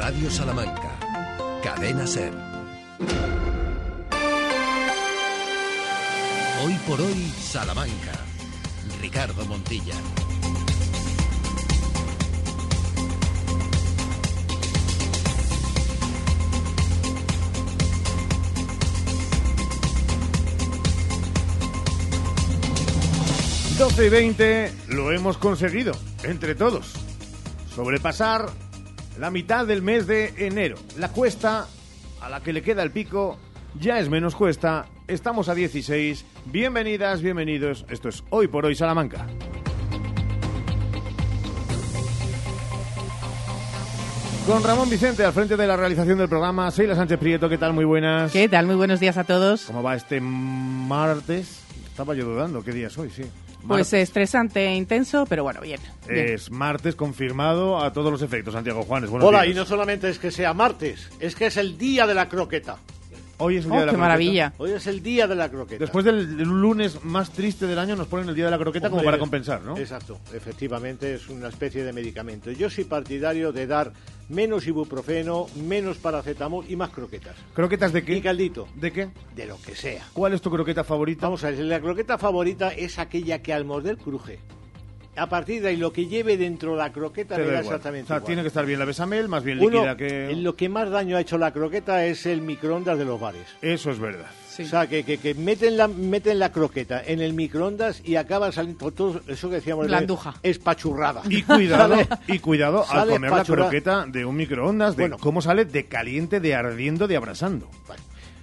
Radio Salamanca. Cadena Ser. Hoy por hoy, Salamanca. Ricardo Montilla. 12 y 20 lo hemos conseguido, entre todos. Sobrepasar la mitad del mes de enero. La cuesta a la que le queda el pico ya es menos cuesta. Estamos a 16. Bienvenidas, bienvenidos. Esto es Hoy por Hoy Salamanca. Con Ramón Vicente al frente de la realización del programa, Seila Sánchez Prieto, ¿qué tal? Muy buenas. ¿Qué tal? Muy buenos días a todos. ¿Cómo va este martes? Estaba yo dudando, ¿qué día es hoy? Sí. Pues estresante e intenso, pero bueno, bien. bien. Es martes confirmado a todos los efectos, Santiago Juanes. Hola, días. y no solamente es que sea martes, es que es el día de la croqueta. Hoy es el Oh, día de la qué croqueta. maravilla. Hoy es el día de la croqueta. Después del, del lunes más triste del año nos ponen el día de la croqueta como para compensar, ¿no? Exacto, efectivamente es una especie de medicamento. Yo soy partidario de dar menos ibuprofeno, menos paracetamol y más croquetas. ¿Croquetas de qué? Y caldito, ¿De qué? de lo que sea. ¿Cuál es tu croqueta favorita? Vamos a ver, la croqueta favorita es aquella que al morder cruje. A partir de ahí, lo que lleve dentro la croqueta da igual. exactamente O sea, igual. tiene que estar bien la besamel, más bien Uno, líquida que... Lo que más daño ha hecho la croqueta es el microondas de los bares. Eso es verdad. Sí. O sea, que, que, que meten, la, meten la croqueta en el microondas y acaba saliendo todo eso que decíamos. de- Blanduja. Espachurrada. Y cuidado, y cuidado al comer la croqueta de un microondas, de Bueno. cómo sale de caliente, de ardiendo, de abrasando.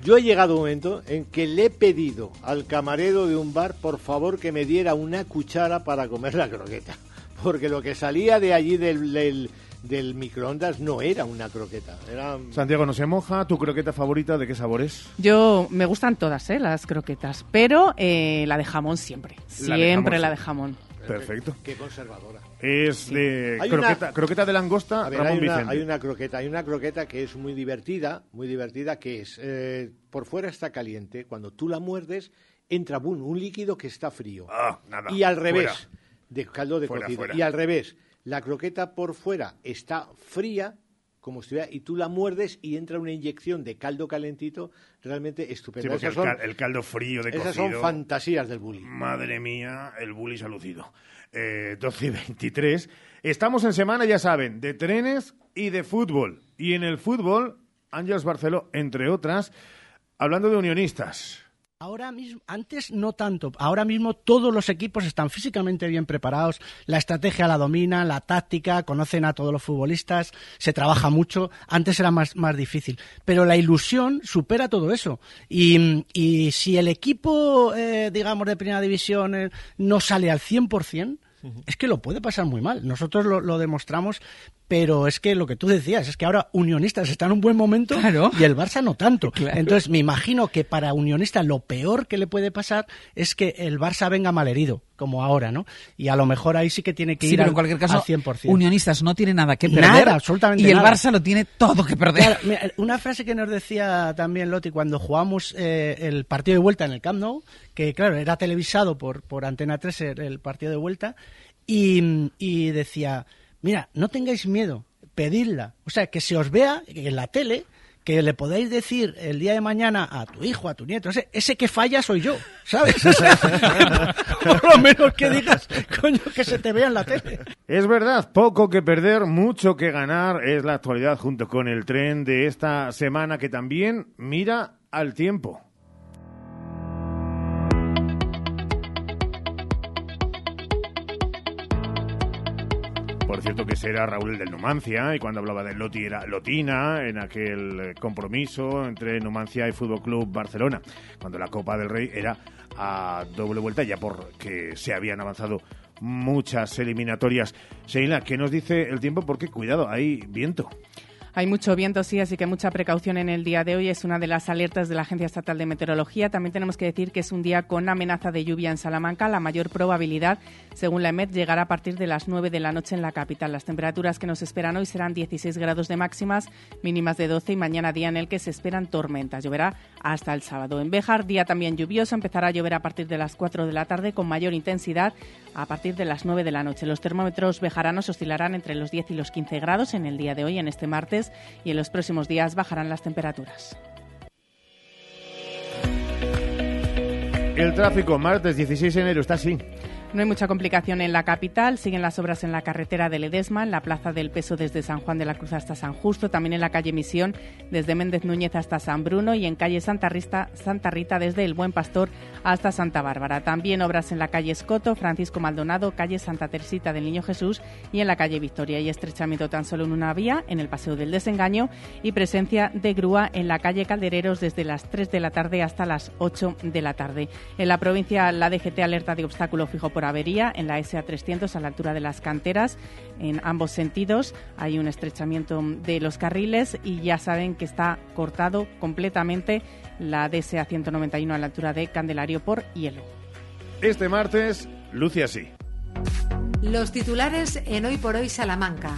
Yo he llegado a un momento en que le he pedido al camarero de un bar, por favor, que me diera una cuchara para comer la croqueta. Porque lo que salía de allí del, del, del microondas no era una croqueta. Era... Santiago no se moja, ¿tu croqueta favorita de qué sabor es? Yo me gustan todas, ¿eh? Las croquetas, pero eh, la de jamón siempre. La de Siempre jamón, la de jamón. Perfecto. Qué conservadora. Es de Hay una- croqueta, croqueta de langosta, A ver, hay una, hay una croqueta, hay una croqueta que es muy divertida, muy divertida, que es eh, por fuera está caliente, cuando tú la muerdes entra boom, un líquido que está frío. Ah, nada, y al revés, fuera. de caldo de Fuera, cocido. fuera. Y al revés, la croqueta por fuera está fría, como si estuviera, y tú la muerdes y entra una inyección de caldo calentito realmente Sí, estupenda. porque el, esas son, cal- el caldo frío de esas cocido. son fantasías del bullying. Madre mía, el bully se ha lucido. Eh, 12 y 23. Estamos en semana, ya saben, de trenes y de fútbol. Y en el fútbol, Ángeles Barceló, entre otras, hablando de unionistas. Ahora mismo, antes no tanto. Ahora mismo todos los equipos están físicamente bien preparados, la estrategia la dominan, la táctica, conocen a todos los futbolistas, se trabaja mucho. Antes era más, más difícil. Pero la ilusión supera todo eso. Y, y si el equipo, eh, digamos, de primera división eh, no sale al 100%, es que lo puede pasar muy mal. Nosotros lo, lo demostramos, pero es que lo que tú decías, es que ahora Unionistas está en un buen momento Claro. y el Barça no tanto. Claro. Entonces me imagino que para Unionistas lo peor que le puede pasar es que el Barça venga malherido, como ahora, ¿no? Y a lo mejor ahí sí que tiene que Sí, ir pero al, en cualquier caso, al 100%. Unionistas no tiene nada que perder. Nada, absolutamente Y el nada. Barça lo tiene todo que perder. Claro, mira, una frase que nos decía también Lotti cuando jugamos eh, el partido de vuelta en el Camp Nou, que claro, era televisado por, por Antena 3 el, el partido de vuelta, y, y decía, mira, no tengáis miedo, pedidla. O sea, que se os vea en la tele, que le podáis decir el día de mañana a tu hijo, a tu nieto, ese, ese que falla soy yo, ¿sabes? Sea, por lo menos que digas, coño, que se te vea en la tele. Es verdad, poco que perder, mucho que ganar es la actualidad junto con el tren de esta semana que también mira al tiempo. Por cierto que ese era Raúl el del Numancia y cuando hablaba de Loti era Lotina en aquel eh, compromiso entre Numancia y Fútbol Club Barcelona, cuando la Copa del Rey era a doble vuelta ya porque se habían avanzado muchas eliminatorias. Sheila, ¿qué nos dice el tiempo? Porque cuidado, hay viento. Hay mucho viento, sí, así que mucha precaución en el día de hoy. Es una de las alertas de la Agencia Estatal de Meteorología. También tenemos que decir que es un día con amenaza de lluvia en Salamanca. La mayor probabilidad, según la EMET, llegará a partir de las 9 de la noche en la capital. Las temperaturas que nos esperan hoy serán 16 grados de máximas, mínimas de 12 y mañana día en el que se esperan tormentas. Lloverá hasta el sábado. En Béjar, día también lluvioso. Empezará a llover a partir de las 4 de la tarde con mayor intensidad a partir de las 9 de la noche. Los termómetros bejaranos oscilarán entre los 10 y los 15 grados en el día de hoy, en este martes, y en los próximos días bajarán las temperaturas. El tráfico, martes 16 de enero, está así. No hay mucha complicación en la capital. Siguen las obras en la carretera de Ledesma, en la plaza del Peso desde San Juan de la Cruz hasta San Justo, también en la calle Misión desde Méndez Núñez hasta San Bruno y en calle Santa Rita, Santa Rita desde El Buen Pastor hasta Santa Bárbara. También obras en la calle Escoto, Francisco Maldonado, calle Santa Teresita del Niño Jesús y en la calle Victoria. Y estrechamiento tan solo en una vía, en el Paseo del Desengaño y presencia de grúa en la calle Caldereros desde las 3 de la tarde hasta las 8 de la tarde. En la provincia, la DGT alerta de obstáculo fijo por avería en la SA300 a la altura de las canteras. En ambos sentidos hay un estrechamiento de los carriles y ya saben que está cortado completamente la DSA 191 a la altura de Candelario por hielo. Este martes, luce así. Los titulares en Hoy por Hoy Salamanca.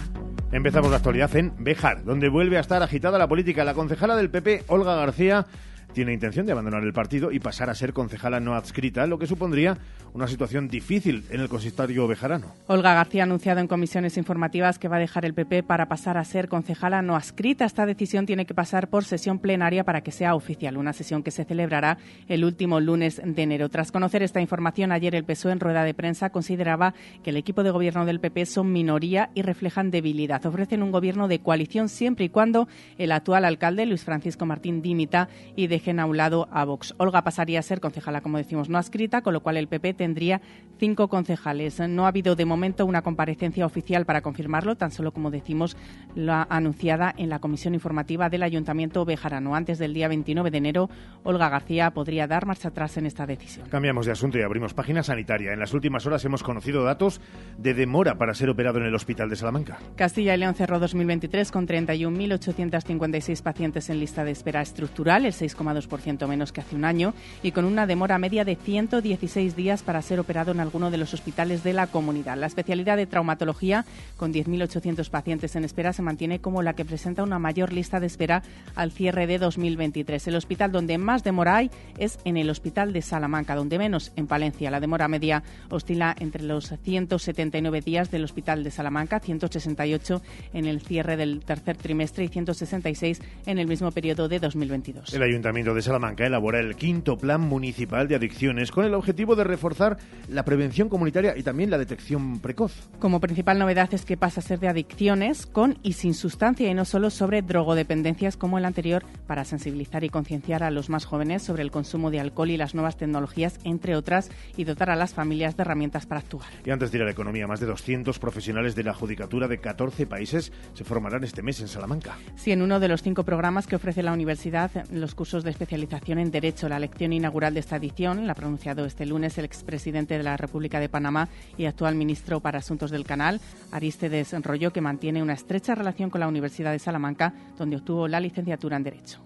Empezamos la actualidad en Bejar, donde vuelve a estar agitada la política. La concejala del PP, Olga García, tiene intención de abandonar el partido y pasar a ser concejala no adscrita, lo que supondría una situación difícil en el consistorio bejarano. Olga García ha anunciado en comisiones informativas que va a dejar el PP para pasar a ser concejala no adscrita. Esta decisión tiene que pasar por sesión plenaria para que sea oficial, una sesión que se celebrará el último lunes de enero. Tras conocer esta información, ayer el PSOE en rueda de prensa consideraba que el equipo de gobierno del PP son minoría y reflejan debilidad. Ofrecen un gobierno de coalición siempre y cuando el actual alcalde, Luis Francisco Martín, dimita y dejen a un lado a Vox. Olga pasaría a ser concejala, como decimos, no adscrita, con lo cual el PP tendría cinco concejales. No ha habido de momento una comparecencia oficial para confirmarlo, tan solo como decimos, la anunciada en la comisión informativa del Ayuntamiento Bejarano. Antes del día 29 de enero, Olga García podría dar marcha atrás en esta decisión. Cambiamos de asunto y abrimos página sanitaria. En las últimas horas hemos conocido datos de demora para ser operado en el Hospital de Salamanca. Castilla y León cerró 2023 con 31.856 pacientes en lista de espera estructural, el 6,2% menos que hace un año, y con una demora media de 116 días para ser operado en alguno de los hospitales de la comunidad. La especialidad de traumatología, con 10.800 pacientes en espera, se mantiene como la que presenta una mayor lista de espera al cierre de 2023. El hospital donde más demora hay es en el Hospital de Salamanca, donde menos en Palencia. La demora media oscila entre los 179 días del Hospital de Salamanca, 168 en el cierre del tercer trimestre y 166 en el mismo periodo de 2022. El Ayuntamiento de Salamanca elabora el quinto Plan Municipal de Adicciones con el objetivo de reforzar la prevención comunitaria y también la detección precoz. Como principal novedad es que pasa a ser de adicciones con y sin sustancia y no solo sobre drogodependencias como el anterior para sensibilizar y concienciar a los más jóvenes sobre el consumo de alcohol y las nuevas tecnologías, entre otras, y dotar a las familias de herramientas para actuar. Y antes de ir a la economía, más de 200 profesionales de la judicatura de 14 países se formarán este mes en Salamanca. Sí, en uno de los cinco programas que ofrece la universidad, los cursos de especialización en Derecho, la lección inaugural de esta edición, la ha pronunciado este lunes el expresidente de la República de Panamá y actual ministro para Asuntos del Canal, Aristides Rollo, que mantiene una estrecha relación con la Universidad de Salamanca, donde obtuvo la licenciatura en Derecho.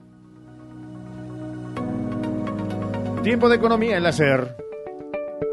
Tiempo de economía en la SER.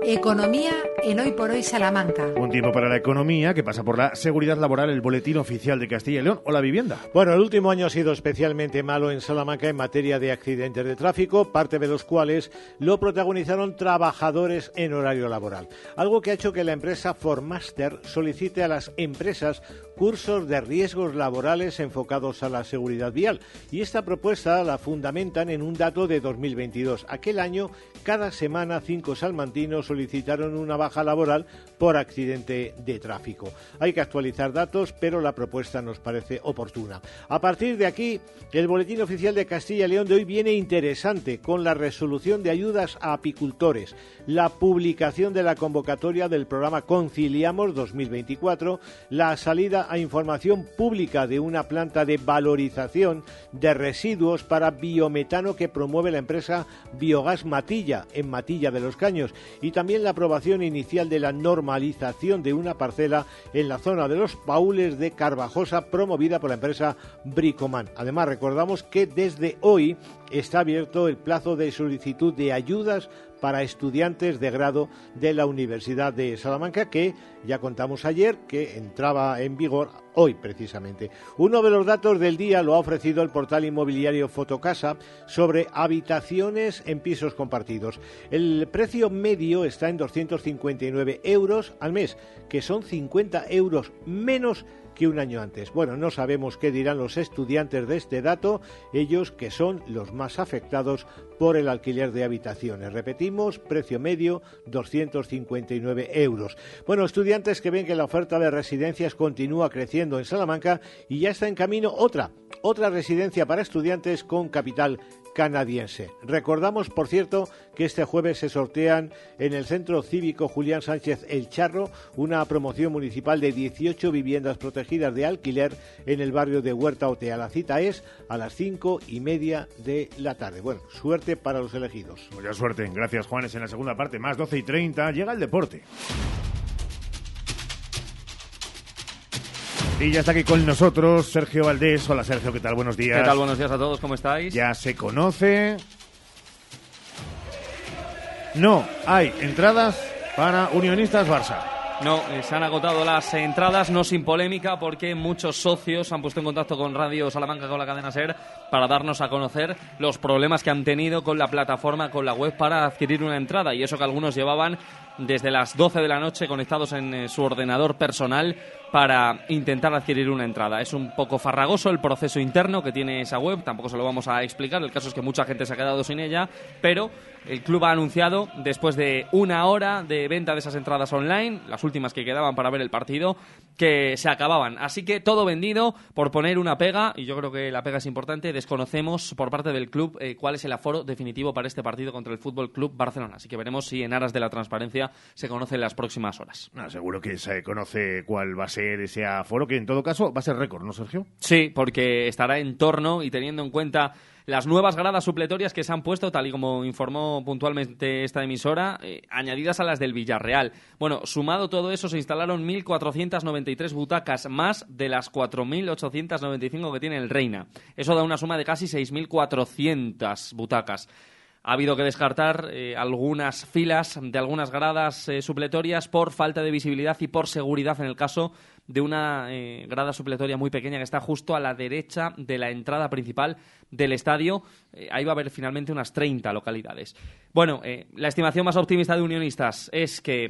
Economía en Hoy por Hoy Salamanca. Un tiempo para la economía que pasa por la seguridad laboral, el boletín oficial de Castilla y León o la vivienda. Bueno, el último año ha sido especialmente malo en Salamanca en materia de accidentes de tráfico, parte de los cuales lo protagonizaron trabajadores en horario laboral. Algo que ha hecho que la empresa Formaster solicite a las empresas cursos de riesgos laborales enfocados a la seguridad vial. Y esta propuesta la fundamentan en un dato de 2022. Aquel año, cada semana, cinco salmantinos solicitaron una baja laboral por accidente de tráfico. Hay que actualizar datos, pero la propuesta nos parece oportuna. A partir de aquí, el boletín oficial de Castilla y León de hoy viene interesante con la resolución de ayudas a apicultores, la publicación de la convocatoria del programa Conciliamos 2024, la salida a información pública de una planta de valorización de residuos para biometano que promueve la empresa Biogas Matilla en Matilla de los Caños y también la aprobación inicial de la normalización de una parcela en la zona de los Paules de Carvajosa promovida por la empresa Bricoman. Además, recordamos que desde hoy está abierto el plazo de solicitud de ayudas para estudiantes de grado de la Universidad de Salamanca, que ya contamos ayer que entraba en vigor hoy precisamente. Uno de los datos del día lo ha ofrecido el portal inmobiliario Fotocasa sobre habitaciones en pisos compartidos. El precio medio está en 259 euros al mes, que son 50 euros menos un año antes. Bueno, no sabemos qué dirán los estudiantes de este dato, ellos que son los más afectados por el alquiler de habitaciones. Repetimos, precio medio 259 euros. Bueno, estudiantes que ven que la oferta de residencias continúa creciendo en Salamanca y ya está en camino otra, otra residencia para estudiantes con capital canadiense. Recordamos, por cierto, que este jueves se sortean en el Centro Cívico Julián Sánchez El Charro una promoción municipal de 18 viviendas protegidas de alquiler en el barrio de Huerta Otea. La cita es a las cinco y media de la tarde. Bueno, suerte para los elegidos. Mucha suerte. Gracias, Juanes. En la segunda parte, más 12 y 30, llega el deporte. Y ya está aquí con nosotros Sergio Valdés. Hola Sergio, ¿qué tal? Buenos días. ¿Qué tal? Buenos días a todos, ¿cómo estáis? Ya se conoce. No hay entradas para Unionistas Barça. No, eh, se han agotado las entradas, no sin polémica, porque muchos socios han puesto en contacto con Radio Salamanca, con la cadena SER, para darnos a conocer los problemas que han tenido con la plataforma, con la web, para adquirir una entrada. Y eso que algunos llevaban desde las 12 de la noche conectados en eh, su ordenador personal para intentar adquirir una entrada. Es un poco farragoso el proceso interno que tiene esa web, tampoco se lo vamos a explicar, el caso es que mucha gente se ha quedado sin ella, pero el club ha anunciado, después de una hora de venta de esas entradas online, las últimas que quedaban para ver el partido, que se acababan. Así que todo vendido por poner una pega, y yo creo que la pega es importante, desconocemos por parte del club eh, cuál es el aforo definitivo para este partido contra el Fútbol Club Barcelona. Así que veremos si en aras de la transparencia se conoce en las próximas horas. Ah, seguro que se conoce cuál va a ser ese aforo, que en todo caso va a ser récord, ¿no, Sergio? Sí, porque estará en torno y teniendo en cuenta las nuevas gradas supletorias que se han puesto, tal y como informó puntualmente esta emisora, eh, añadidas a las del Villarreal. Bueno, sumado todo eso, se instalaron 1.493 butacas, más de las 4.895 que tiene el Reina. Eso da una suma de casi 6.400 butacas. Ha habido que descartar eh, algunas filas de algunas gradas eh, supletorias por falta de visibilidad y por seguridad en el caso de una eh, grada supletoria muy pequeña que está justo a la derecha de la entrada principal del estadio. ahí va a haber finalmente unas 30 localidades. Bueno, la estimación más optimista de unionistas es que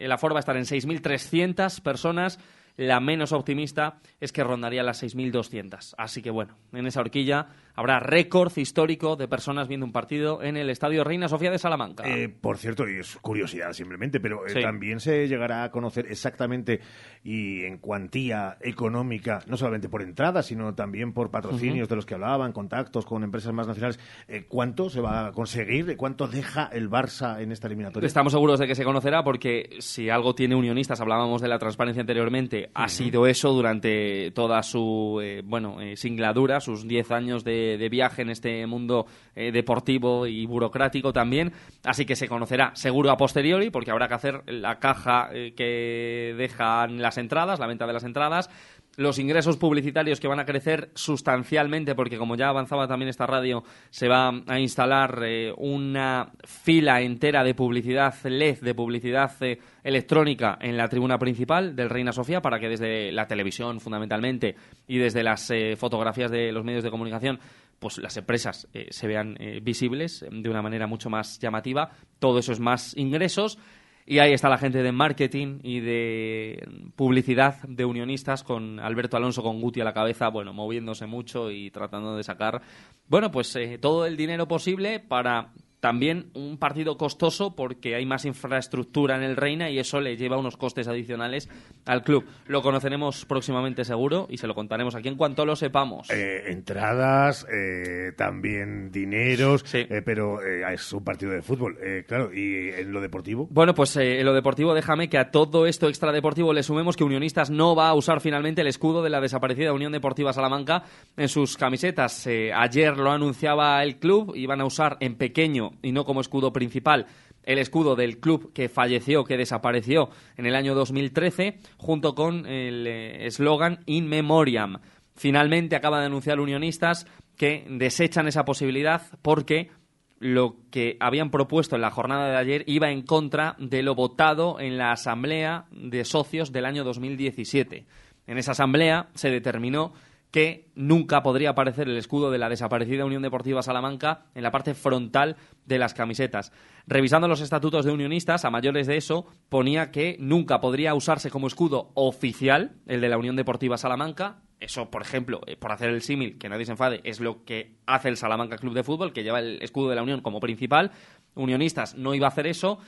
el aforo va a estar en 6.300 personas. La menos optimista es que rondaría las 6.200. Así que bueno, en esa horquilla habrá récord histórico de personas viendo un partido en el Estadio Reina Sofía de Salamanca. Eh, por cierto, y es curiosidad simplemente, pero eh, también se llegará a conocer exactamente y en cuantía económica, no solamente por entrada, sino también por patrocinios de los que hablaban, contactos con empresas más nacionales, eh, cuánto se va a conseguir, cuánto deja el Barça en esta eliminatoria. Estamos seguros de que se conocerá porque si algo tiene unionistas, hablábamos de la transparencia anteriormente, ha sido eso durante toda su bueno singladura, sus 10 años de de, viaje en este mundo eh, deportivo y burocrático también. Así que se conocerá seguro a posteriori, porque habrá que hacer la caja eh, que dejan las entradas, la venta de las entradas, los ingresos publicitarios que van a crecer sustancialmente, porque como ya avanzaba también esta radio, se va a instalar eh, una fila entera de publicidad LED, de publicidad eh, electrónica en la tribuna principal del Reina Sofía, para que desde la televisión fundamentalmente y desde las eh, fotografías de los medios de comunicación pues las empresas se vean visibles de una manera mucho más llamativa. Todo eso es más ingresos y ahí está la gente de marketing y de publicidad de unionistas con Alberto Alonso con Guti a la cabeza, bueno, moviéndose mucho y tratando de sacar, bueno, pues eh, todo el dinero posible para también un partido costoso porque hay más infraestructura en el Reina y eso le lleva unos costes adicionales al club. Lo conoceremos próximamente seguro y se lo contaremos aquí en cuanto lo sepamos. Eh, entradas, eh, también dineros, eh, pero es un partido de fútbol, claro. ¿Y en lo deportivo? Bueno, pues en lo deportivo déjame que a todo esto extradeportivo le sumemos que Unionistas no va a usar finalmente el escudo de la desaparecida Unión Deportiva Salamanca en sus camisetas. ayer lo anunciaba el club, iban a usar en pequeño y no como escudo principal el escudo del club que falleció, que desapareció en el año 2013, junto con el eh, eslogan In Memoriam. Finalmente acaba de anunciar Unionistas que desechan esa posibilidad porque lo que habían propuesto en la jornada de ayer iba en contra de lo votado en la Asamblea de Socios del año 2017. En esa Asamblea se determinó que nunca podría aparecer el escudo de la desaparecida Unión Deportiva Salamanca en la parte frontal de las camisetas. Revisando los estatutos de unionistas, a mayores de eso, ponía que nunca podría usarse como escudo oficial el de la Unión Deportiva Salamanca. Eso, por ejemplo, eh, por hacer el símil, que nadie se enfade, es lo que hace el Salamanca Club de Fútbol, que lleva el escudo de la Unión como principal. Unionistas no iba a hacer eso.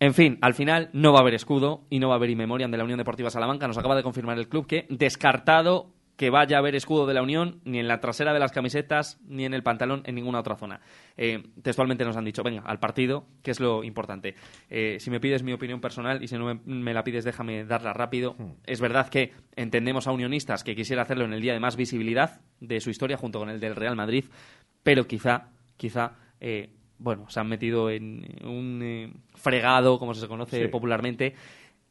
En fin, al final no va a haber escudo y no va a haber inmemoriam de la Unión Deportiva Salamanca. Nos acaba de confirmar el club que descartado que vaya a haber escudo de la Unión ni en la trasera de las camisetas ni en el pantalón en ninguna otra zona. Eh, textualmente nos han dicho, venga, al partido, que es lo importante. Eh, si me pides mi opinión personal y si no me, me la pides, déjame darla rápido. Es verdad que entendemos a unionistas que quisiera hacerlo en el día de más visibilidad de su historia junto con el del Real Madrid, pero quizá, quizá, eh, bueno, se han metido en un fregado, como se conoce Sí. popularmente,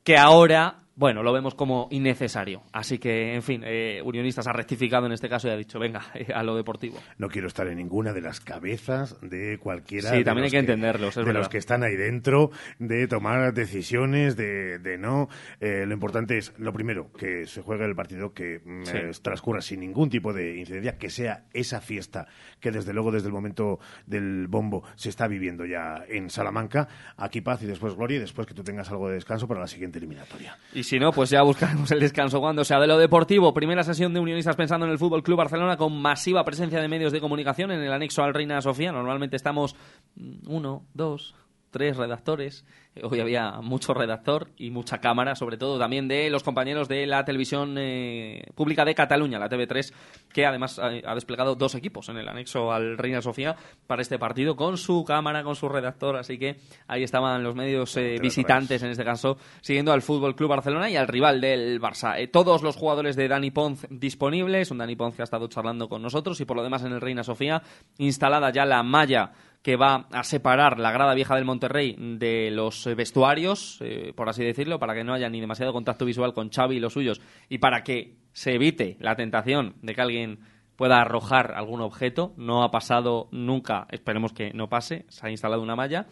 que ahora, bueno, lo vemos como innecesario. Así que, en fin, eh, Unionistas ha rectificado en este caso y ha dicho, venga, eh, a lo deportivo. No quiero estar en ninguna de las cabezas de cualquiera. Sí, de también hay los que entenderlos, es de verdad. los que están ahí dentro, de tomar decisiones, de, de no. Eh, lo importante es, lo primero, que se juegue el partido, que mm, Sí. transcurra sin ningún tipo de incidencia, que sea esa fiesta que desde luego, desde el momento del bombo, se está viviendo ya en Salamanca. Aquí paz y después gloria y después que tú tengas algo de descanso para la siguiente eliminatoria. Y si no, pues ya buscaremos el descanso cuando sea de lo deportivo. Primera sesión de unionistas pensando en el Fútbol Club Barcelona con masiva presencia de medios de comunicación en el anexo al Reina Sofía. Normalmente estamos mm, uno, dos, tres redactores. Hoy había mucho redactor y mucha cámara, sobre todo también de los compañeros de la televisión eh, pública de Cataluña, la TV3, que además ha desplegado dos equipos en el anexo al Reina Sofía para este partido con su cámara, con su redactor. Así que ahí estaban los medios eh, visitantes en este caso, siguiendo al Fútbol Club Barcelona y al rival del Barça. Eh, todos los jugadores de Dani Ponz disponibles, un Dani Ponz que ha estado charlando con nosotros y por lo demás en el Reina Sofía, instalada ya la malla que va a separar la grada vieja del Monterrey de los eh, vestuarios, eh, por así decirlo, para que no haya ni demasiado contacto visual con Xavi y los suyos y para que se evite la tentación de que alguien pueda arrojar algún objeto. No ha pasado nunca, esperemos que no pase, se ha instalado una malla.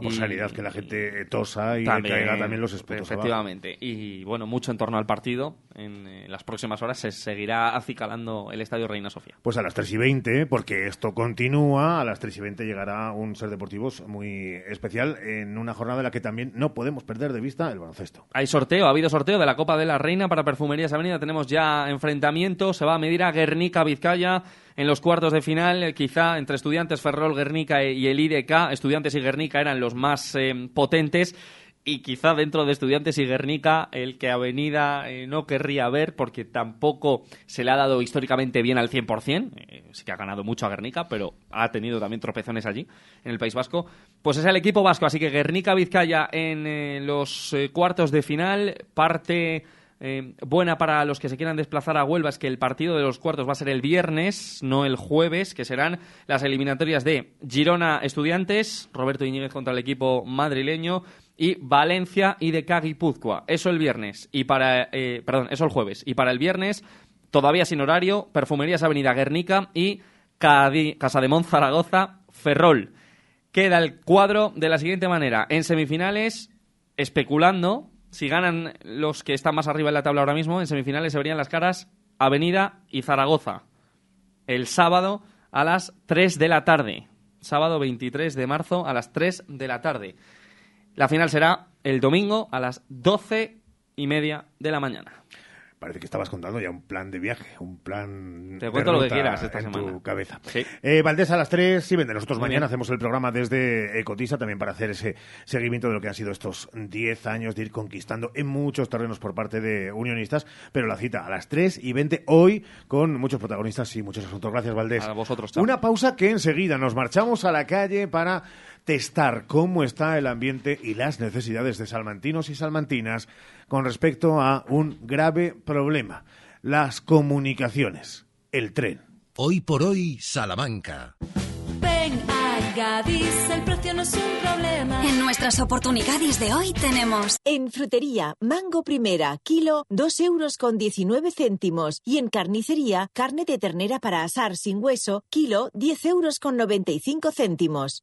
Por Y- sanidad que la gente tosa y también, caiga también los espetos abajo. Efectivamente. Y bueno, mucho en torno al partido. En eh, las próximas horas se seguirá acicalando el Estadio Reina Sofía. Pues a las 3 y 20, porque esto continúa, a las 3 y 20 llegará un ser deportivos muy especial en una jornada en la que también no podemos perder de vista el baloncesto. Hay sorteo, ha habido sorteo de la Copa de la Reina para Perfumerías Avenida. Tenemos ya enfrentamiento. Se va a medir a Guernica Vizcaya en los cuartos de final. eh, Quizá entre Estudiantes, Ferrol, Guernica y el IDK. Estudiantes y Guernica eran los más eh, potentes. Y quizá dentro de Estudiantes y Guernica, el que Avenida eh, no querría ver, porque tampoco se le ha dado históricamente bien al 100%. Eh, sí que ha ganado mucho a Guernica, pero ha tenido también tropezones allí, en el País Vasco. Pues es el equipo vasco, así que Guernica-Vizcaya en eh, los eh, cuartos de final. Parte eh, buena para los que se quieran desplazar a Huelva es que el partido de los cuartos va a ser el viernes, no el jueves, que serán las eliminatorias de Girona Estudiantes, Roberto Iñiguez contra el equipo madrileño, y Valencia y de Guipúzcoa. Eso el viernes. Y para, eh, perdón, eso el jueves. Y para el viernes, todavía sin horario, Perfumerías Avenida Guernica y Cadi- Casa de Mon Zaragoza, Ferrol. Queda el cuadro de la siguiente manera. En semifinales, especulando, si ganan los que están más arriba en la tabla ahora mismo, en semifinales se verían las caras Avenida y Zaragoza. El sábado a las 3 de la tarde. Sábado 23 de marzo a las 3 de la tarde. La final será el domingo a las 12 y media de la mañana. Parece que estabas contando ya un plan de viaje, un plan Te de cuento lo que quieras esta en semana. tu cabeza. Sí. Eh, Valdés a las 3 y vende. Nosotros Muy mañana bien. hacemos el programa desde Ecotisa también para hacer ese seguimiento de lo que han sido estos 10 años de ir conquistando en muchos terrenos por parte de unionistas. Pero la cita a las 3 y 20 hoy con muchos protagonistas y muchos asuntos. Gracias, Valdés. A vosotros, chao. Una pausa que enseguida nos marchamos a la calle para testar cómo está el ambiente y las necesidades de salmantinos y salmantinas con respecto a un grave problema, las comunicaciones, el tren. Hoy por hoy, Salamanca. Ven a Gadis, el precio no es un problema. En nuestras oportunidades de hoy tenemos En frutería, mango primera, kilo, 2 euros con 19 céntimos. Y en carnicería, carne de ternera para asar sin hueso, kilo, 10 euros con 95 céntimos.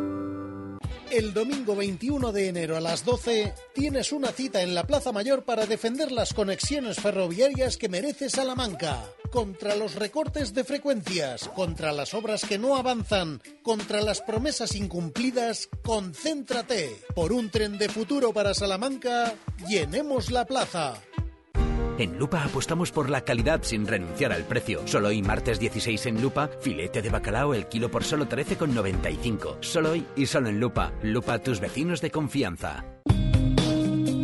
El domingo 21 de enero a las 12 tienes una cita en la Plaza Mayor para defender las conexiones ferroviarias que merece Salamanca. Contra los recortes de frecuencias, contra las obras que no avanzan, contra las promesas incumplidas, concéntrate. Por un tren de futuro para Salamanca, llenemos la plaza. En Lupa apostamos por la calidad sin renunciar al precio. Solo hoy martes 16 en Lupa, filete de bacalao el kilo por solo 13,95. Solo hoy y solo en Lupa. Lupa tus vecinos de confianza.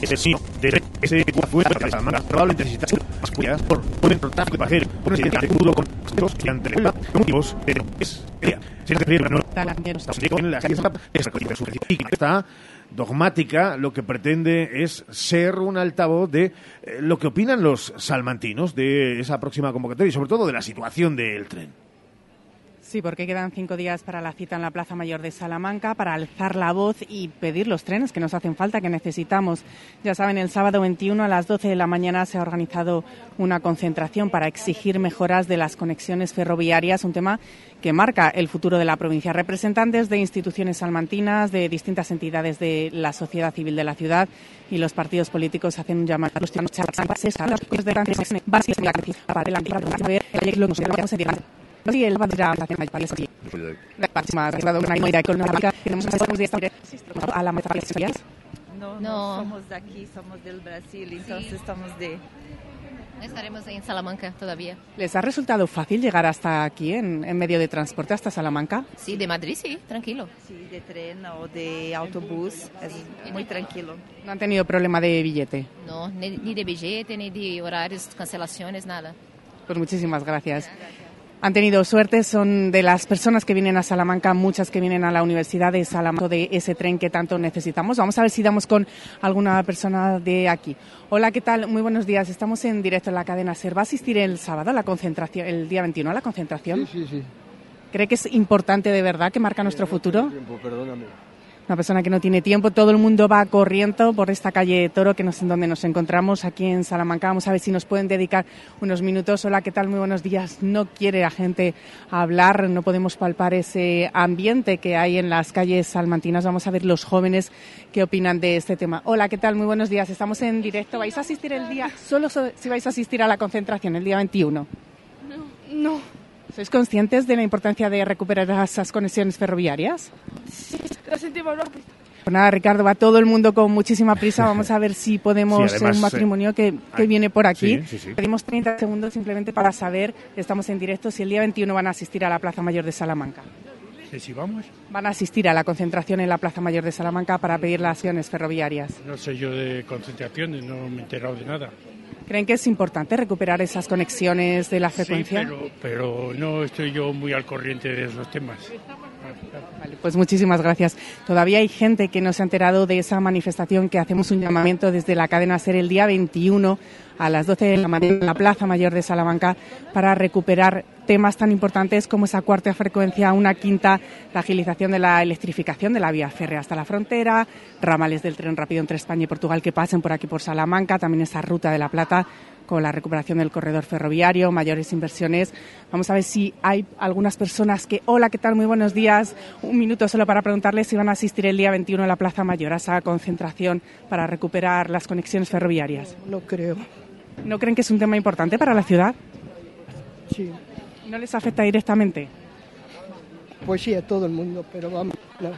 Ese sí, de ese fue la Salamanca probablemente necesita más cuidadas por un tráfico de pasajeros, por situación de crudo con los que ante la con motivos de es ella. Se refiere a no en la calle es recogida su y esta dogmática lo que pretende es ser un altavoz de eh, lo que opinan los salmantinos de esa próxima convocatoria y sobre todo de la situación del tren. Sí, porque quedan cinco días para la cita en la Plaza Mayor de Salamanca para alzar la voz y pedir los trenes que nos hacen falta, que necesitamos. Ya saben, el sábado 21 a las 12 de la mañana se ha organizado una concentración para exigir mejoras de las conexiones ferroviarias, un tema que marca el futuro de la provincia. Representantes de instituciones salmantinas, de distintas entidades de la sociedad civil de la ciudad y los partidos políticos hacen un llamado a los ciudadanos Sí, el a la No, no, somos de aquí, somos del Brasil, entonces estamos de... Estaremos en Salamanca todavía. ¿Les ha resultado fácil llegar hasta aquí en, en, medio de transporte, hasta Salamanca? Sí, de Madrid sí, tranquilo. Sí, de tren o de autobús, es muy tranquilo. ¿No han tenido problema de billete? No, ni, ni de billete, ni de horarios, cancelaciones, nada. Pues muchísimas gracias han tenido suerte, son de las personas que vienen a Salamanca, muchas que vienen a la Universidad de Salamanca, de ese tren que tanto necesitamos. Vamos a ver si damos con alguna persona de aquí. Hola, ¿qué tal? Muy buenos días. Estamos en directo en la cadena SER. ¿Va a asistir el sábado a la concentración, el día 21 a la concentración? Sí, sí, sí. ¿Cree que es importante de verdad, que marca nuestro futuro? Tiempo, perdóname una persona que no tiene tiempo. Todo el mundo va corriendo por esta calle Toro, que no sé en dónde nos encontramos, aquí en Salamanca. Vamos a ver si nos pueden dedicar unos minutos. Hola, ¿qué tal? Muy buenos días. No quiere la gente hablar, no podemos palpar ese ambiente que hay en las calles salmantinas. Vamos a ver los jóvenes qué opinan de este tema. Hola, ¿qué tal? Muy buenos días. Estamos en directo. ¿Vais a asistir el día, solo si vais a asistir a la concentración el día 21? No. No. ¿Sois conscientes de la importancia de recuperar esas conexiones ferroviarias? Sí, lo sentimos. Pues nada, Ricardo, va todo el mundo con muchísima prisa. Vamos a ver si podemos sí, un matrimonio que, que viene por aquí. Sí, sí, Pedimos 30 segundos simplemente para saber, estamos en directo, si el día 21 van a asistir a la Plaza Mayor de Salamanca. si vamos? Van a asistir a la concentración en la Plaza Mayor de Salamanca para pedir las acciones ferroviarias. No sé yo de concentraciones, no me he enterado de nada. ¿Creen que es importante recuperar esas conexiones de la frecuencia? Sí, pero, pero no estoy yo muy al corriente de esos temas. Pues muchísimas gracias. Todavía hay gente que no se ha enterado de esa manifestación que hacemos un llamamiento desde la cadena SER el día 21 a las 12 de la mañana en la Plaza Mayor de Salamanca para recuperar temas tan importantes como esa cuarta frecuencia, una quinta, la agilización de la electrificación de la vía férrea hasta la frontera, ramales del tren rápido entre España y Portugal que pasen por aquí por Salamanca, también esa ruta de la Plata con la recuperación del corredor ferroviario, mayores inversiones. Vamos a ver si hay algunas personas que, hola, ¿qué tal? Muy buenos días. Un minuto solo para preguntarles si van a asistir el día 21 a la Plaza Mayor a esa concentración para recuperar las conexiones ferroviarias. No creo. ¿No creen que es un tema importante para la ciudad? Sí. ¿No les afecta directamente? Pues sí, a todo el mundo, pero vamos. claro.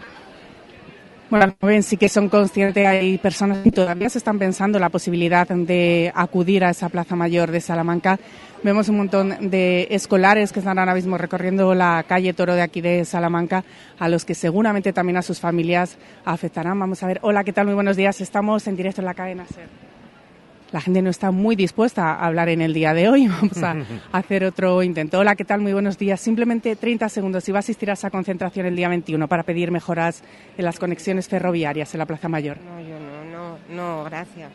Bueno, ven, sí que son conscientes, hay personas que todavía se están pensando la posibilidad de acudir a esa Plaza Mayor de Salamanca. Vemos un montón de escolares que están ahora mismo recorriendo la calle Toro de aquí de Salamanca, a los que seguramente también a sus familias afectarán. Vamos a ver, hola, ¿qué tal? Muy buenos días. Estamos en directo en la cadena SER. La gente no está muy dispuesta a hablar en el día de hoy. Vamos a hacer otro intento. Hola, ¿qué tal? Muy buenos días. Simplemente 30 segundos. Si va a asistir a esa concentración el día 21 para pedir mejoras en las conexiones ferroviarias en la Plaza Mayor. No, yo no, no, no, gracias.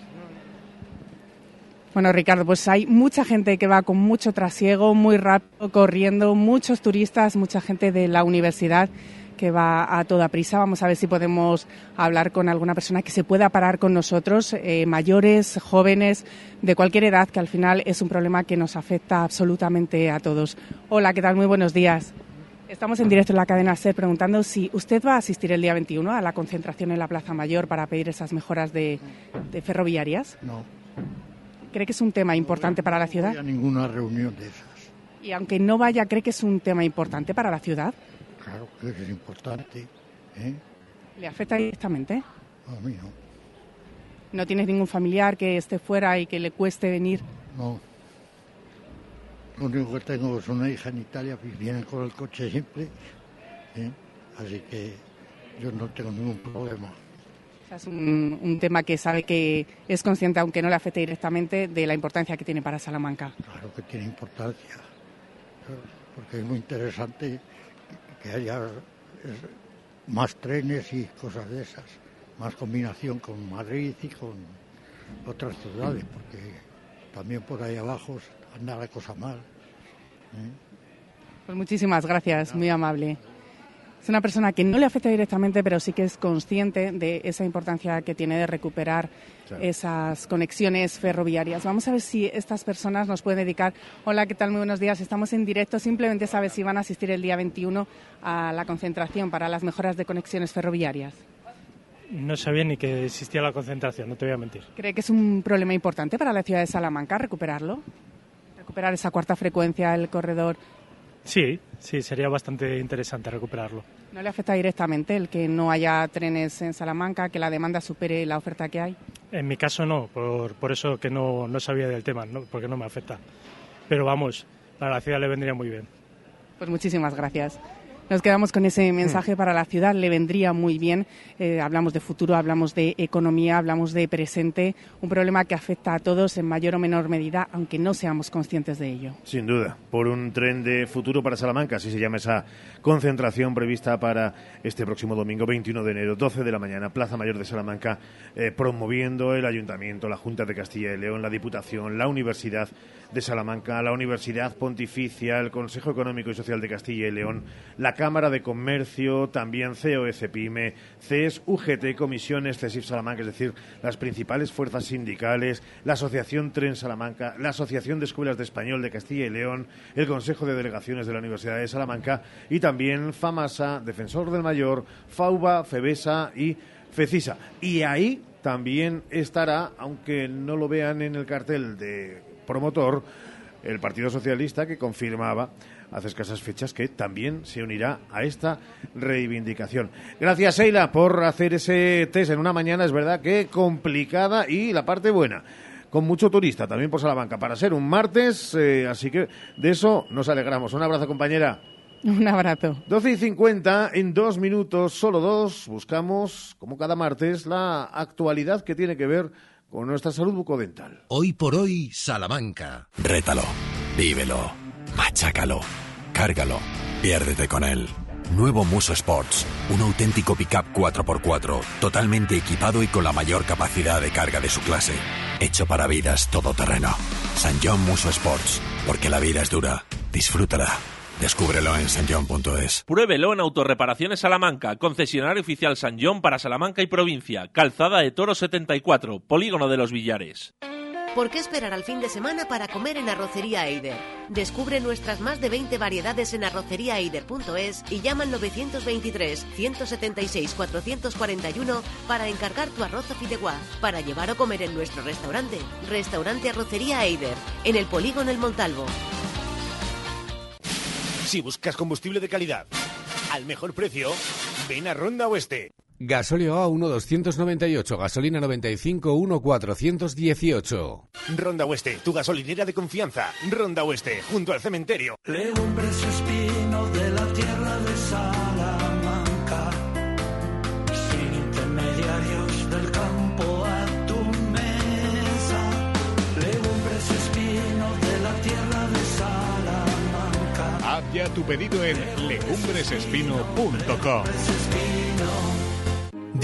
Bueno, Ricardo, pues hay mucha gente que va con mucho trasiego, muy rápido, corriendo, muchos turistas, mucha gente de la universidad que va a toda prisa. Vamos a ver si podemos hablar con alguna persona que se pueda parar con nosotros, eh, mayores, jóvenes, de cualquier edad, que al final es un problema que nos afecta absolutamente a todos. Hola, ¿qué tal? Muy buenos días. Estamos en directo en la cadena SER preguntando si usted va a asistir el día 21 a la concentración en la Plaza Mayor para pedir esas mejoras de, de ferroviarias. No, ¿Cree que es un tema importante para la ciudad? no voy a ninguna reunión de esas. Y aunque no vaya, ¿cree que es un tema importante para la ciudad? Claro que es importante. ¿eh? ¿Le afecta directamente? A mí no. ¿No tienes ningún familiar que esté fuera y que le cueste venir? No. Lo único que tengo es una hija en Italia, y vienen con el coche siempre. ¿eh? Así que yo no tengo ningún problema. O sea, es un, un tema que sabe que es consciente, aunque no le afecte directamente, de la importancia que tiene para Salamanca. Claro que tiene importancia. Porque es muy interesante que haya eh, más trenes y cosas de esas. Más combinación con Madrid y con otras ciudades, porque también por ahí abajo anda la cosa mal. ¿eh? Pues muchísimas gracias, muy amable. Es una persona que no le afecta directamente, pero sí que es consciente de esa importancia que tiene de recuperar Claro. esas conexiones ferroviarias. Vamos a ver si estas personas nos pueden dedicar. Hola, ¿qué tal? Muy buenos días. Estamos en directo. Simplemente sabe si van a asistir el día 21 a la concentración para las mejoras de conexiones ferroviarias. No sabía ni que existía la concentración, no te voy a mentir. ¿Cree que es un problema importante para la ciudad de Salamanca recuperarlo? Recuperar esa cuarta frecuencia, el corredor. Sí, sí, sería bastante interesante recuperarlo. ¿No le afecta directamente el que no haya trenes en Salamanca, que la demanda supere la oferta que hay? En mi caso no, por, por eso que no, no sabía del tema, ¿no? porque no me afecta. Pero vamos, para la ciudad le vendría muy bien. Pues muchísimas gracias. Nos quedamos con ese mensaje para la ciudad. Le vendría muy bien. Eh, hablamos de futuro, hablamos de economía, hablamos de presente. Un problema que afecta a todos en mayor o menor medida, aunque no seamos conscientes de ello. Sin duda, por un tren de futuro para Salamanca, así se llama esa concentración prevista para este próximo domingo 21 de enero, 12 de la mañana, Plaza Mayor de Salamanca, eh, promoviendo el Ayuntamiento, la Junta de Castilla y León, la Diputación, la Universidad de Salamanca, la Universidad Pontificia, el Consejo Económico y Social de Castilla y León, la Cámara de Comercio, también COE Pyme, CES, UGT, Comisiones, CESIF Salamanca, es decir, las principales fuerzas sindicales, la Asociación Tren Salamanca, la Asociación de Escuelas de Español de Castilla y León, el Consejo de Delegaciones de la Universidad de Salamanca y también FAMASA, Defensor del Mayor, FAUBA, FEBESA y FECISA. Y ahí también estará, aunque no lo vean en el cartel de promotor, el Partido Socialista que confirmaba hace escasas fechas que también se unirá a esta reivindicación. Gracias, Eila, por hacer ese test en una mañana, es verdad que complicada y la parte buena. Con mucho turista también por Salamanca para ser un martes, eh, así que de eso nos alegramos. Un abrazo, compañera. Un abrazo. 12 y 50, en dos minutos, solo dos, buscamos, como cada martes, la actualidad que tiene que ver con nuestra salud bucodental. Hoy por hoy, Salamanca. Rétalo, vívelo, machácalo, cárgalo, piérdete con él. Nuevo Muso Sports, un auténtico pickup 4x4, totalmente equipado y con la mayor capacidad de carga de su clase. Hecho para vidas todoterreno. San John Muso Sports, porque la vida es dura. Disfrútala. Descúbrelo en sanjon.es. Pruébelo en Autorreparaciones Salamanca, concesionario oficial San John para Salamanca y provincia, Calzada de Toro 74, Polígono de los Villares. ¿Por qué esperar al fin de semana para comer en Arrocería Eider? Descubre nuestras más de 20 variedades en arroceriaeider.es y llama al 923-176-441 para encargar tu arroz a fideuá, para llevar o comer en nuestro restaurante. Restaurante Arrocería Eider, en el Polígono El Montalvo. Si buscas combustible de calidad al mejor precio, ven a Ronda Oeste. Gasóleo A 1,298, gasolina 95, 1,418. Ronda Oeste, tu gasolinera de confianza. Ronda Oeste, junto al cementerio. Legumbres espino de la tierra de Salamanca, sin intermediarios del campo a tu mesa. Legumbres espino de la tierra de Salamanca. Haz ya tu pedido en legumbresespino.com.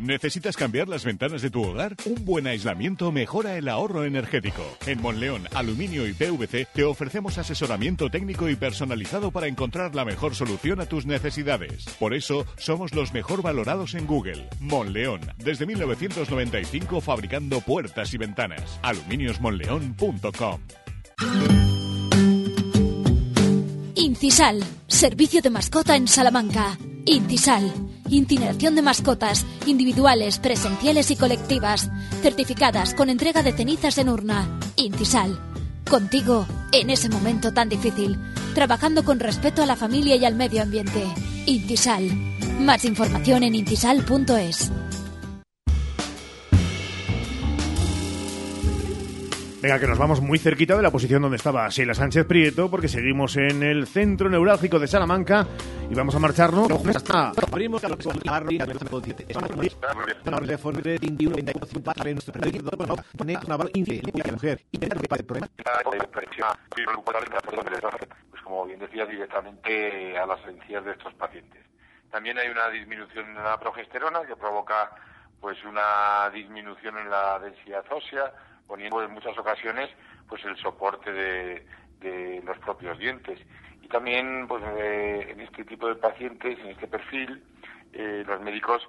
¿Necesitas cambiar las ventanas de tu hogar? Un buen aislamiento mejora el ahorro energético. En Monleón, Aluminio y PVC te ofrecemos asesoramiento técnico y personalizado para encontrar la mejor solución a tus necesidades. Por eso, somos los mejor valorados en Google. Monleón, desde 1995 fabricando puertas y ventanas. aluminiosmonleón.com. Incisal, servicio de mascota en Salamanca. Incisal, incineración de mascotas, individuales, presenciales y colectivas, certificadas con entrega de cenizas en urna. Incisal, contigo en ese momento tan difícil, trabajando con respeto a la familia y al medio ambiente. Incisal, más información en incisal.es. Venga, que nos vamos muy cerquita de la posición donde estaba Sheila Sánchez Prieto, porque seguimos en el centro neurálgico de Salamanca y vamos a marcharnos. Hasta... Pues como bien decía, directamente a las encías de estos pacientes. También hay una disminución en la progesterona que provoca pues una disminución en la densidad ósea, poniendo en muchas ocasiones pues el soporte de, los propios dientes. Y también pues eh, en este tipo de pacientes, en este perfil, eh, los médicos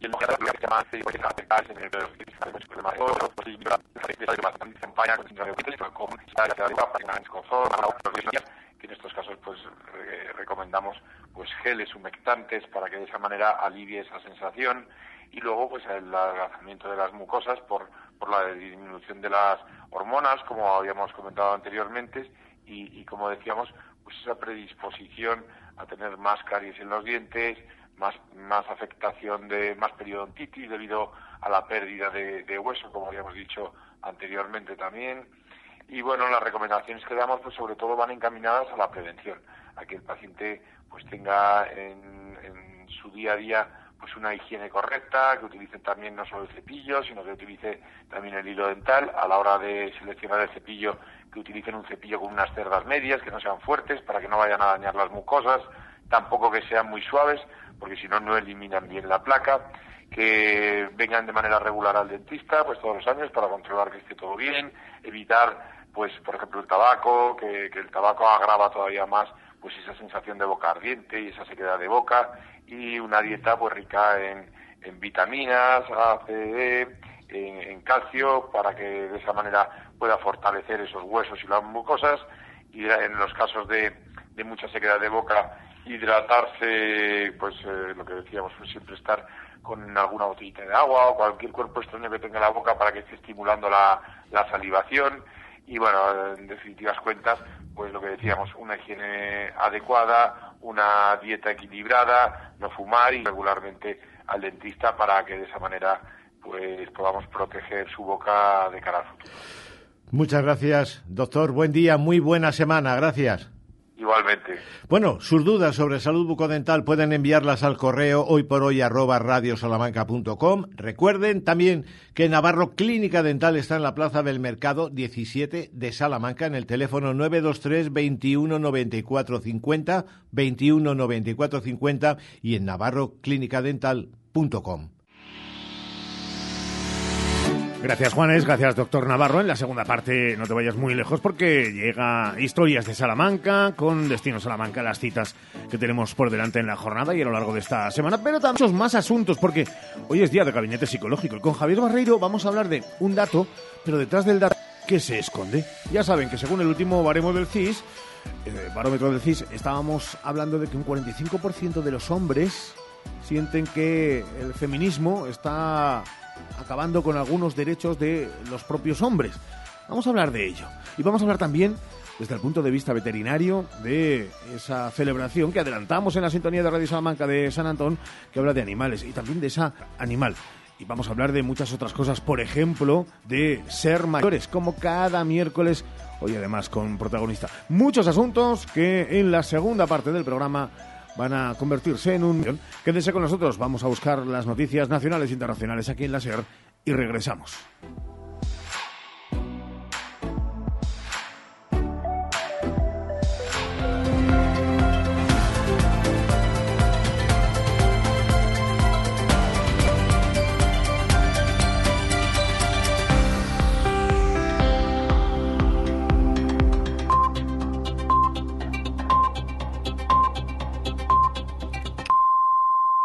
que más se en el pues con que en estos casos pues recomendamos pues geles humectantes para que de esa manera alivie esa sensación y luego pues el adelgazamiento de las mucosas por, por la disminución de las hormonas como habíamos comentado anteriormente y, y como decíamos pues esa predisposición a tener más caries en los dientes más, más afectación de más periodontitis debido a la pérdida de, de, hueso, como habíamos dicho anteriormente también. Y bueno, las recomendaciones que damos, pues sobre todo van encaminadas a la prevención, a que el paciente pues tenga en, su día a día pues una higiene correcta, que utilice también no solo el cepillo, sino que utilice también el hilo dental a la hora de seleccionar el cepillo, que utilicen un cepillo con unas cerdas medias, que no sean fuertes para que no vayan a dañar las mucosas, tampoco que sean muy suaves, porque si no, no eliminan bien la placa, que vengan de manera regular al dentista, pues todos los años para controlar que esté todo bien, evitar, pues, por ejemplo, el tabaco, que, que el tabaco agrava todavía más, pues, esa sensación de boca ardiente y esa sequedad de boca, y una dieta, pues, rica en, en vitaminas, A, C, D, en, en calcio, para que de esa manera pueda fortalecer esos huesos y las mucosas, en los casos de, de mucha sequedad de boca, hidratarse, pues eh, lo que decíamos, pues siempre estar con alguna botellita de agua o cualquier cuerpo extraño que tenga en la boca para que esté estimulando la, la salivación y bueno, en definitivas cuentas, pues lo que decíamos, una higiene adecuada, una dieta equilibrada, no fumar y regularmente al dentista para que de esa manera pues podamos proteger su boca de cara al futuro. Muchas gracias, doctor. Buen día, muy buena semana. Gracias. Igualmente. Bueno, sus dudas sobre salud bucodental pueden enviarlas al correo hoy por hoy arroba. Recuerden también que Navarro Clínica Dental está en la Plaza del Mercado 17 de Salamanca en el teléfono 923 21 94 50 21 94 50 y en navarroclinicadental.com. Gracias Juanes, gracias doctor Navarro. En la segunda parte no te vayas muy lejos porque llega historias de Salamanca con Destino Salamanca, las citas que tenemos por delante en la jornada y a lo largo de esta semana, pero también muchos más asuntos porque hoy es día de gabinete psicológico y con Javier Barreiro vamos a hablar de un dato, pero detrás del dato ¿qué se esconde? Ya saben que según el último baremo del CIS, eh, barómetro del CIS, estábamos hablando de que un 45% de los hombres sienten que el feminismo está acabando con algunos derechos de los propios hombres. Vamos a hablar de ello. Y vamos a hablar también desde el punto de vista veterinario de esa celebración que adelantamos en la sintonía de Radio Salamanca de San Antón, que habla de animales y también de esa animal. Y vamos a hablar de muchas otras cosas, por ejemplo, de ser mayores, como cada miércoles, hoy además con protagonista. Muchos asuntos que en la segunda parte del programa van a convertirse en un... Quédense con nosotros, vamos a buscar las noticias nacionales e internacionales aquí en la SER y regresamos.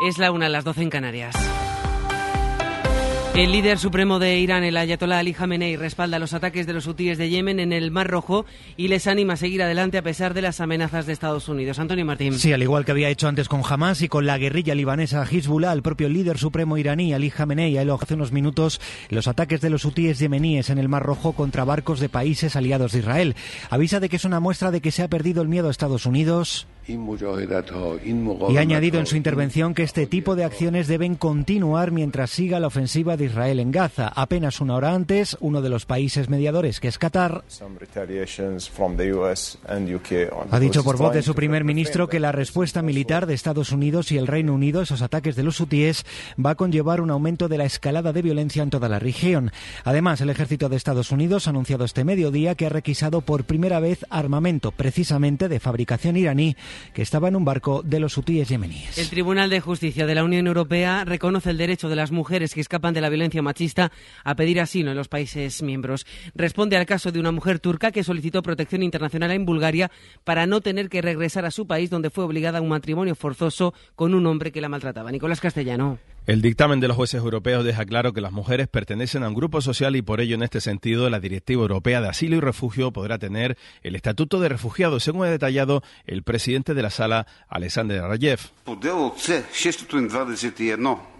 Es la una, las doce en Canarias. El líder supremo de Irán, el ayatolá Ali Khamenei, respalda los ataques de los hutíes de Yemen en el Mar Rojo y les anima a seguir adelante a pesar de las amenazas de Estados Unidos. Antonio Martín. Sí, al igual que había hecho antes con Hamas y con la guerrilla libanesa Hezbollah, el propio líder supremo iraní, Ali Khamenei, ha elogiado hace unos minutos los ataques de los hutíes yemeníes en el Mar Rojo contra barcos de países aliados de Israel. Avisa de que es una muestra de que se ha perdido el miedo a Estados Unidos y ha añadido en su intervención que este tipo de acciones deben continuar mientras siga la ofensiva de Israel en Gaza. Apenas una hora antes, uno de los países mediadores, que es Qatar, ha dicho por voz de su primer ministro que la respuesta militar de Estados Unidos y el Reino Unido a esos ataques de los hutíes va a conllevar un aumento de la escalada de violencia en toda la región. Además, el ejército de Estados Unidos ha anunciado este mediodía que ha requisado por primera vez armamento, precisamente de fabricación iraní, que estaba en un barco de los hutíes yemeníes. El Tribunal de Justicia de la Unión Europea reconoce el derecho de las mujeres que escapan de la violencia machista a pedir asilo en los países miembros. Responde al caso de una mujer turca que solicitó protección internacional en Bulgaria para no tener que regresar a su país donde fue obligada a un matrimonio forzoso con un hombre que la maltrataba. Nicolás Castellano. El dictamen de los jueces europeos deja claro que las mujeres pertenecen a un grupo social y por ello en este sentido la Directiva Europea de Asilo y Refugio podrá tener el estatuto de refugiado, según ha detallado el presidente de la sala, Alexander Rayev.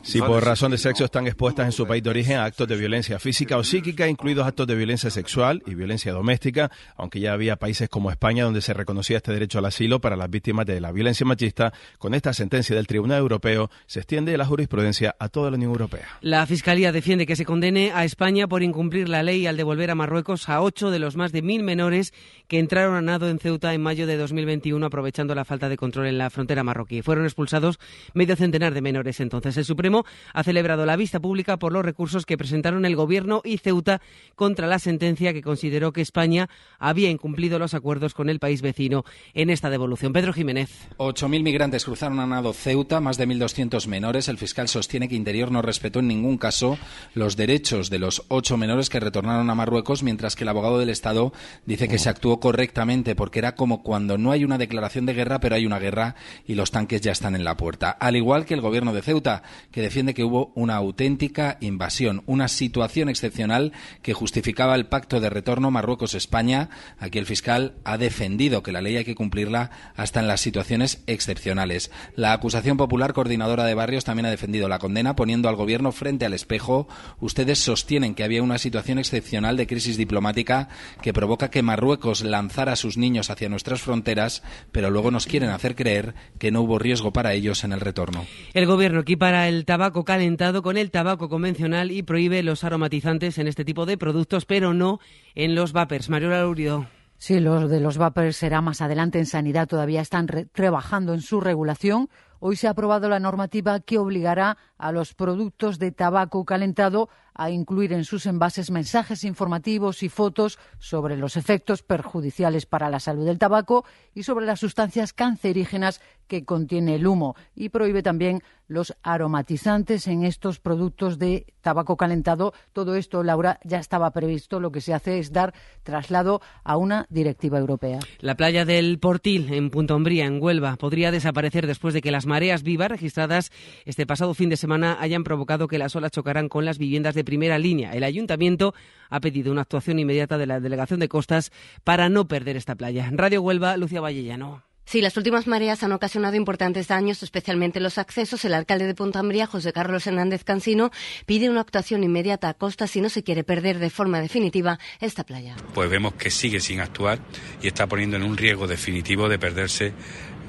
Si por razón de sexo están expuestas en su país de origen a actos de violencia física o psíquica, incluidos actos de violencia sexual y violencia doméstica, aunque ya había países como España donde se reconocía este derecho al asilo para las víctimas de la violencia machista, con esta sentencia del Tribunal Europeo se extiende la jurisprudencia a toda la Unión Europea. La Fiscalía defiende que se condene a España por incumplir la ley al devolver a Marruecos a ocho de los más de mil menores que entraron a nado en Ceuta en mayo de 2021 aprovechando la falta de control en la frontera marroquí. Fueron expulsados medio centenar de menores entonces. El Supremo ha celebrado la vista pública por los recursos que presentaron el Gobierno y Ceuta contra la sentencia que consideró que España había incumplido los acuerdos con el país vecino en esta devolución. Pedro Jiménez. 8.000 migrantes cruzaron a nado Ceuta, más de 1.200 menores. El fiscal sostiene sostiene que Interior no respetó en ningún caso los derechos de los ocho menores que retornaron a Marruecos, mientras que el abogado del Estado dice que se actuó correctamente porque era como cuando no hay una declaración de guerra, pero hay una guerra y los tanques ya están en la puerta. Al igual que el gobierno de Ceuta, que defiende que hubo una auténtica invasión, una situación excepcional que justificaba el pacto de retorno Marruecos-España. Aquí el fiscal ha defendido que la ley hay que cumplirla hasta en las situaciones excepcionales. La acusación popular coordinadora de barrios también ha defendido la condena, poniendo al gobierno frente al espejo. Ustedes sostienen que había una situación excepcional de crisis diplomática que provoca que Marruecos lanzara a sus niños hacia nuestras fronteras, pero luego nos quieren hacer creer que no hubo riesgo para ellos en el retorno. El gobierno equipara el tabaco calentado con el tabaco convencional y prohíbe los aromatizantes en este tipo de productos, pero no en los vapers. Mario Laurido. Sí, los de los vapers será más adelante en sanidad. Todavía están trabajando en su regulación. Hoy se ha aprobado la normativa que obligará a los productos de tabaco calentado a incluir en sus envases mensajes informativos y fotos sobre los efectos perjudiciales para la salud del tabaco y sobre las sustancias cancerígenas que contiene el humo y prohíbe también los aromatizantes en estos productos de tabaco calentado. Todo esto, Laura, ya estaba previsto. Lo que se hace es dar traslado a una directiva europea. La playa del Portil, en Punta Umbría, en Huelva, podría desaparecer después de que las mareas vivas registradas este pasado fin de semana hayan provocado que las olas chocaran con las viviendas de primera línea. El ayuntamiento ha pedido una actuación inmediata de la Delegación de Costas para no perder esta playa. Radio Huelva, Lucia Vallellano. Sí, las últimas mareas han ocasionado importantes daños, especialmente en los accesos. El alcalde de Punta Ambría, José Carlos Hernández Cansino, pide una actuación inmediata a Costas si no se quiere perder de forma definitiva esta playa. Pues vemos que sigue sin actuar y está poniendo en un riesgo definitivo de perderse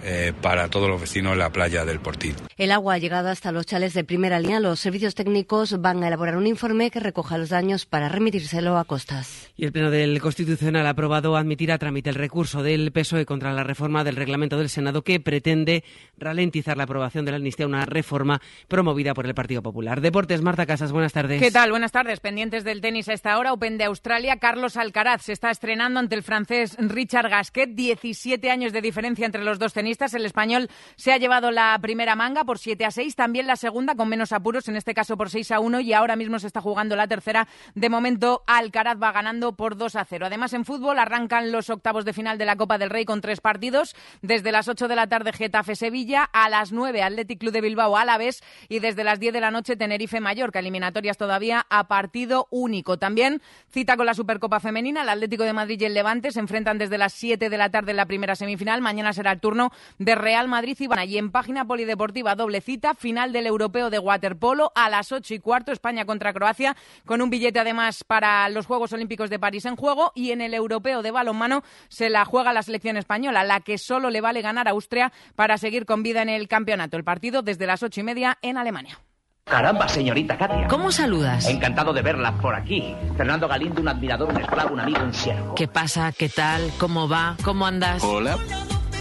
eh, para todos los vecinos en la playa del Portil. El agua ha llegado hasta los chales de primera línea. Los servicios técnicos van a elaborar un informe que recoja los daños para remitírselo a Costas. Y el Pleno del Constitucional ha aprobado admitir a trámite el recurso del PSOE contra la reforma del reglamento del Senado que pretende ralentizar la aprobación de la amnistía, una reforma promovida por el Partido Popular. Deportes, Marta Casas, buenas tardes. ¿Qué tal? Buenas tardes. Pendientes del tenis a esta hora, Open de Australia, Carlos Alcaraz se está estrenando ante el francés Richard Gasquet. 17 años de diferencia entre los dos tenistas el español se ha llevado la primera manga por 7 a 6, también la segunda con menos apuros, en este caso por 6 a 1 y ahora mismo se está jugando la tercera. De momento Alcaraz va ganando por 2 a 0. Además en fútbol arrancan los octavos de final de la Copa del Rey con tres partidos. Desde las 8 de la tarde Getafe Sevilla, a las 9 Athletic Club de Bilbao Alavés y desde las 10 de la noche Tenerife Mallorca. Eliminatorias todavía a partido único. También cita con la Supercopa Femenina. El Atlético de Madrid y el Levante se enfrentan desde las 7 de la tarde en la primera semifinal. Mañana será el turno de Real Madrid y Y en página polideportiva doble cita, final del europeo de waterpolo a las ocho y cuarto, España contra Croacia, con un billete además para los Juegos Olímpicos de París en juego. Y en el europeo de balonmano se la juega la selección española, la que solo le vale ganar a Austria para seguir con vida en el campeonato. El partido desde las ocho y media en Alemania. Caramba, señorita Katia. ¿Cómo saludas? Encantado de verla por aquí. Fernando Galindo, un admirador, un esclavo, un amigo, un siervo. ¿Qué pasa? ¿Qué tal? ¿Cómo va? ¿Cómo andas? Hola.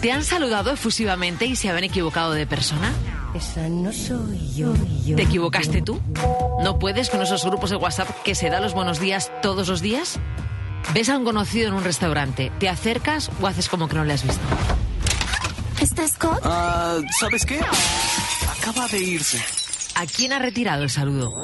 ¿Te han saludado efusivamente y se habían equivocado de persona? Esa no soy yo, ¿Te equivocaste tú? ¿No puedes con esos grupos de WhatsApp que se da los buenos días todos los días? ¿Ves a un conocido en un restaurante? ¿Te acercas o haces como que no le has visto? ¿Está Scott? Ah, ¿Sabes qué? Acaba de irse. ¿A quién ha retirado el saludo?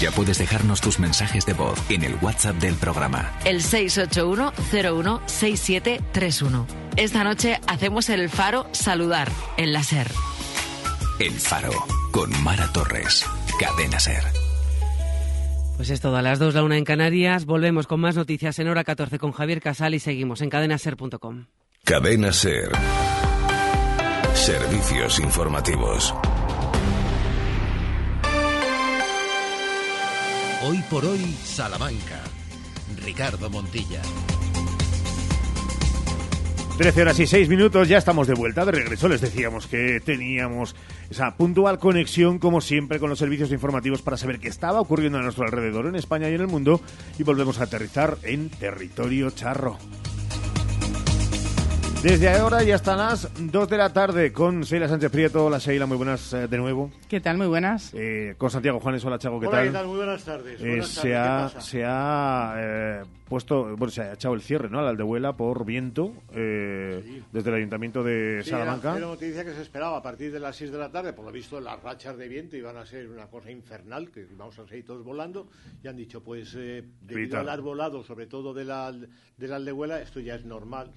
Ya puedes dejarnos tus mensajes de voz en el WhatsApp del programa. El 681-016731. Esta noche hacemos el faro saludar en la SER. El faro con Mara Torres. Cadena SER. Pues es todo, a las 2, la una en Canarias. Volvemos con más noticias en hora 14 con Javier Casal y seguimos en cadenaser.com. Cadena SER. Servicios informativos. Hoy por hoy, Salamanca. Ricardo Montilla. 13 horas y 6 minutos, ya estamos de vuelta, de regreso. Les decíamos que teníamos esa puntual conexión, como siempre, con los servicios informativos para saber qué estaba ocurriendo a nuestro alrededor en España y en el mundo. Y volvemos a aterrizar en territorio charro. Desde ahora ya están las 2 de la tarde con Sheila Sánchez Prieto. Hola Sheila, muy buenas eh, de nuevo. ¿Qué tal? Muy buenas. Eh, con Santiago Juanes, hola Chago, ¿qué hola, tal? ¿qué tal? Muy buenas tardes. Eh, Buenas se, tardes, ha, ¿qué pasa? se ha eh, puesto, bueno, se ha echado el cierre, ¿no? A la Aldehuela por viento eh, desde el Ayuntamiento de Sí, Salamanca. Era, era noticia que se esperaba a partir de las 6 de la tarde. Por lo visto, las rachas de viento iban a ser una cosa infernal, que vamos a seguir todos volando. Y han dicho, pues, eh, debido Vital. al arbolado, sobre todo de la, de la aldehuela, esto ya es normal,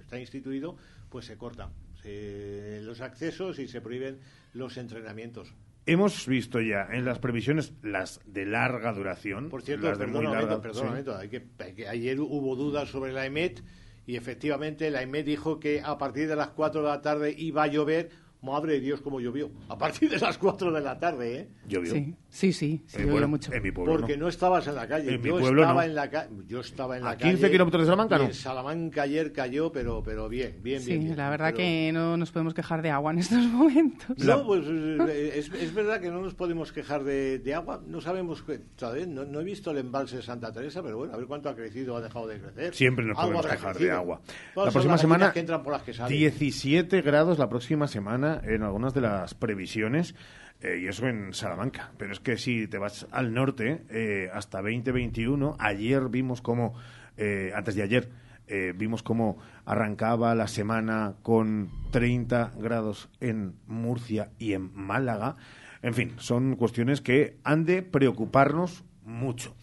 está instituido, pues se corta se- los accesos y se prohíben los entrenamientos. Hemos visto ya en las previsiones las de larga duración. Por cierto, las de muy larga- perdona un sí. momento, hay que- hay que- ayer hubo dudas sobre la EMET y efectivamente la EMET dijo que a partir de las 4 de la tarde iba a llover. Madre de Dios, cómo llovió. A partir de las 4 de la tarde, ¿eh? Llovió. Sí, sí, sí, sí, Eh, llovió bueno, mucho. En mi pueblo Porque no. no estabas en la calle. En mi yo pueblo estaba no. en la calle. Yo estaba en la ¿A calle. 15 kilómetros de Salamanca, no? En Salamanca ayer cayó, pero, pero bien, bien, Sí, bien. bien. la verdad Pero- que no nos podemos quejar de agua en estos momentos. No, pues eh, es, es verdad que no nos podemos quejar de, de agua. No sabemos, que, ¿sabes? No, no he visto el embalse de Santa Teresa, pero bueno, a ver cuánto ha crecido o ha dejado de crecer. Siempre nos Algo podemos quejar de crecido. agua. Todas La próxima las semana, que entran por las que salen. 17 grados la próxima semana en algunas de las previsiones, eh, y eso en Salamanca. Pero es que si te vas al norte, eh, hasta 2021, ayer vimos como, eh, antes de ayer, eh, vimos cómo arrancaba la semana con 30 grados en Murcia y en Málaga. En fin, son cuestiones que han de preocuparnos mucho.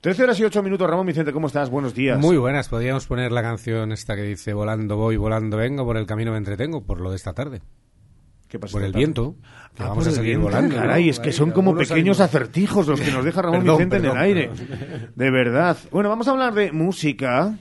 13 horas y 8 minutos, Ramón Vicente, ¿cómo estás? Buenos días. Muy buenas, podríamos poner la canción esta que dice Volando voy, volando vengo, por el camino me entretengo, por lo de esta tarde. ¿Qué pasa Por el tarde? viento, que Ah, vamos a seguir viento, volando. ¿no? Caray, es que son como pequeños acertijos los que nos deja Ramón Perdón, Vicente en el aire. perdón. De verdad. Bueno, vamos a hablar de música.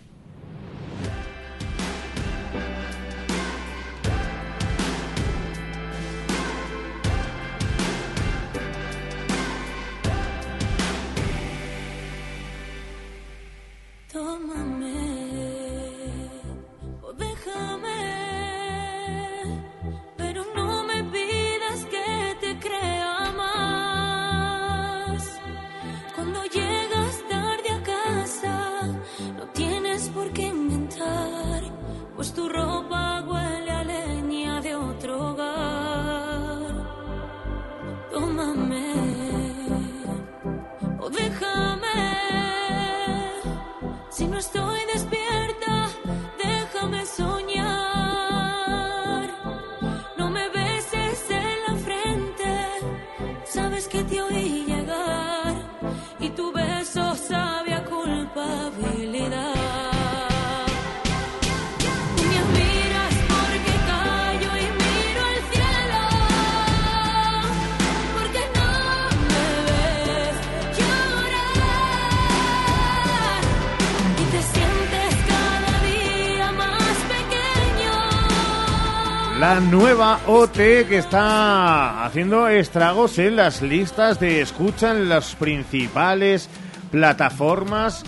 La nueva OT que está haciendo estragos en las listas de escucha en las principales plataformas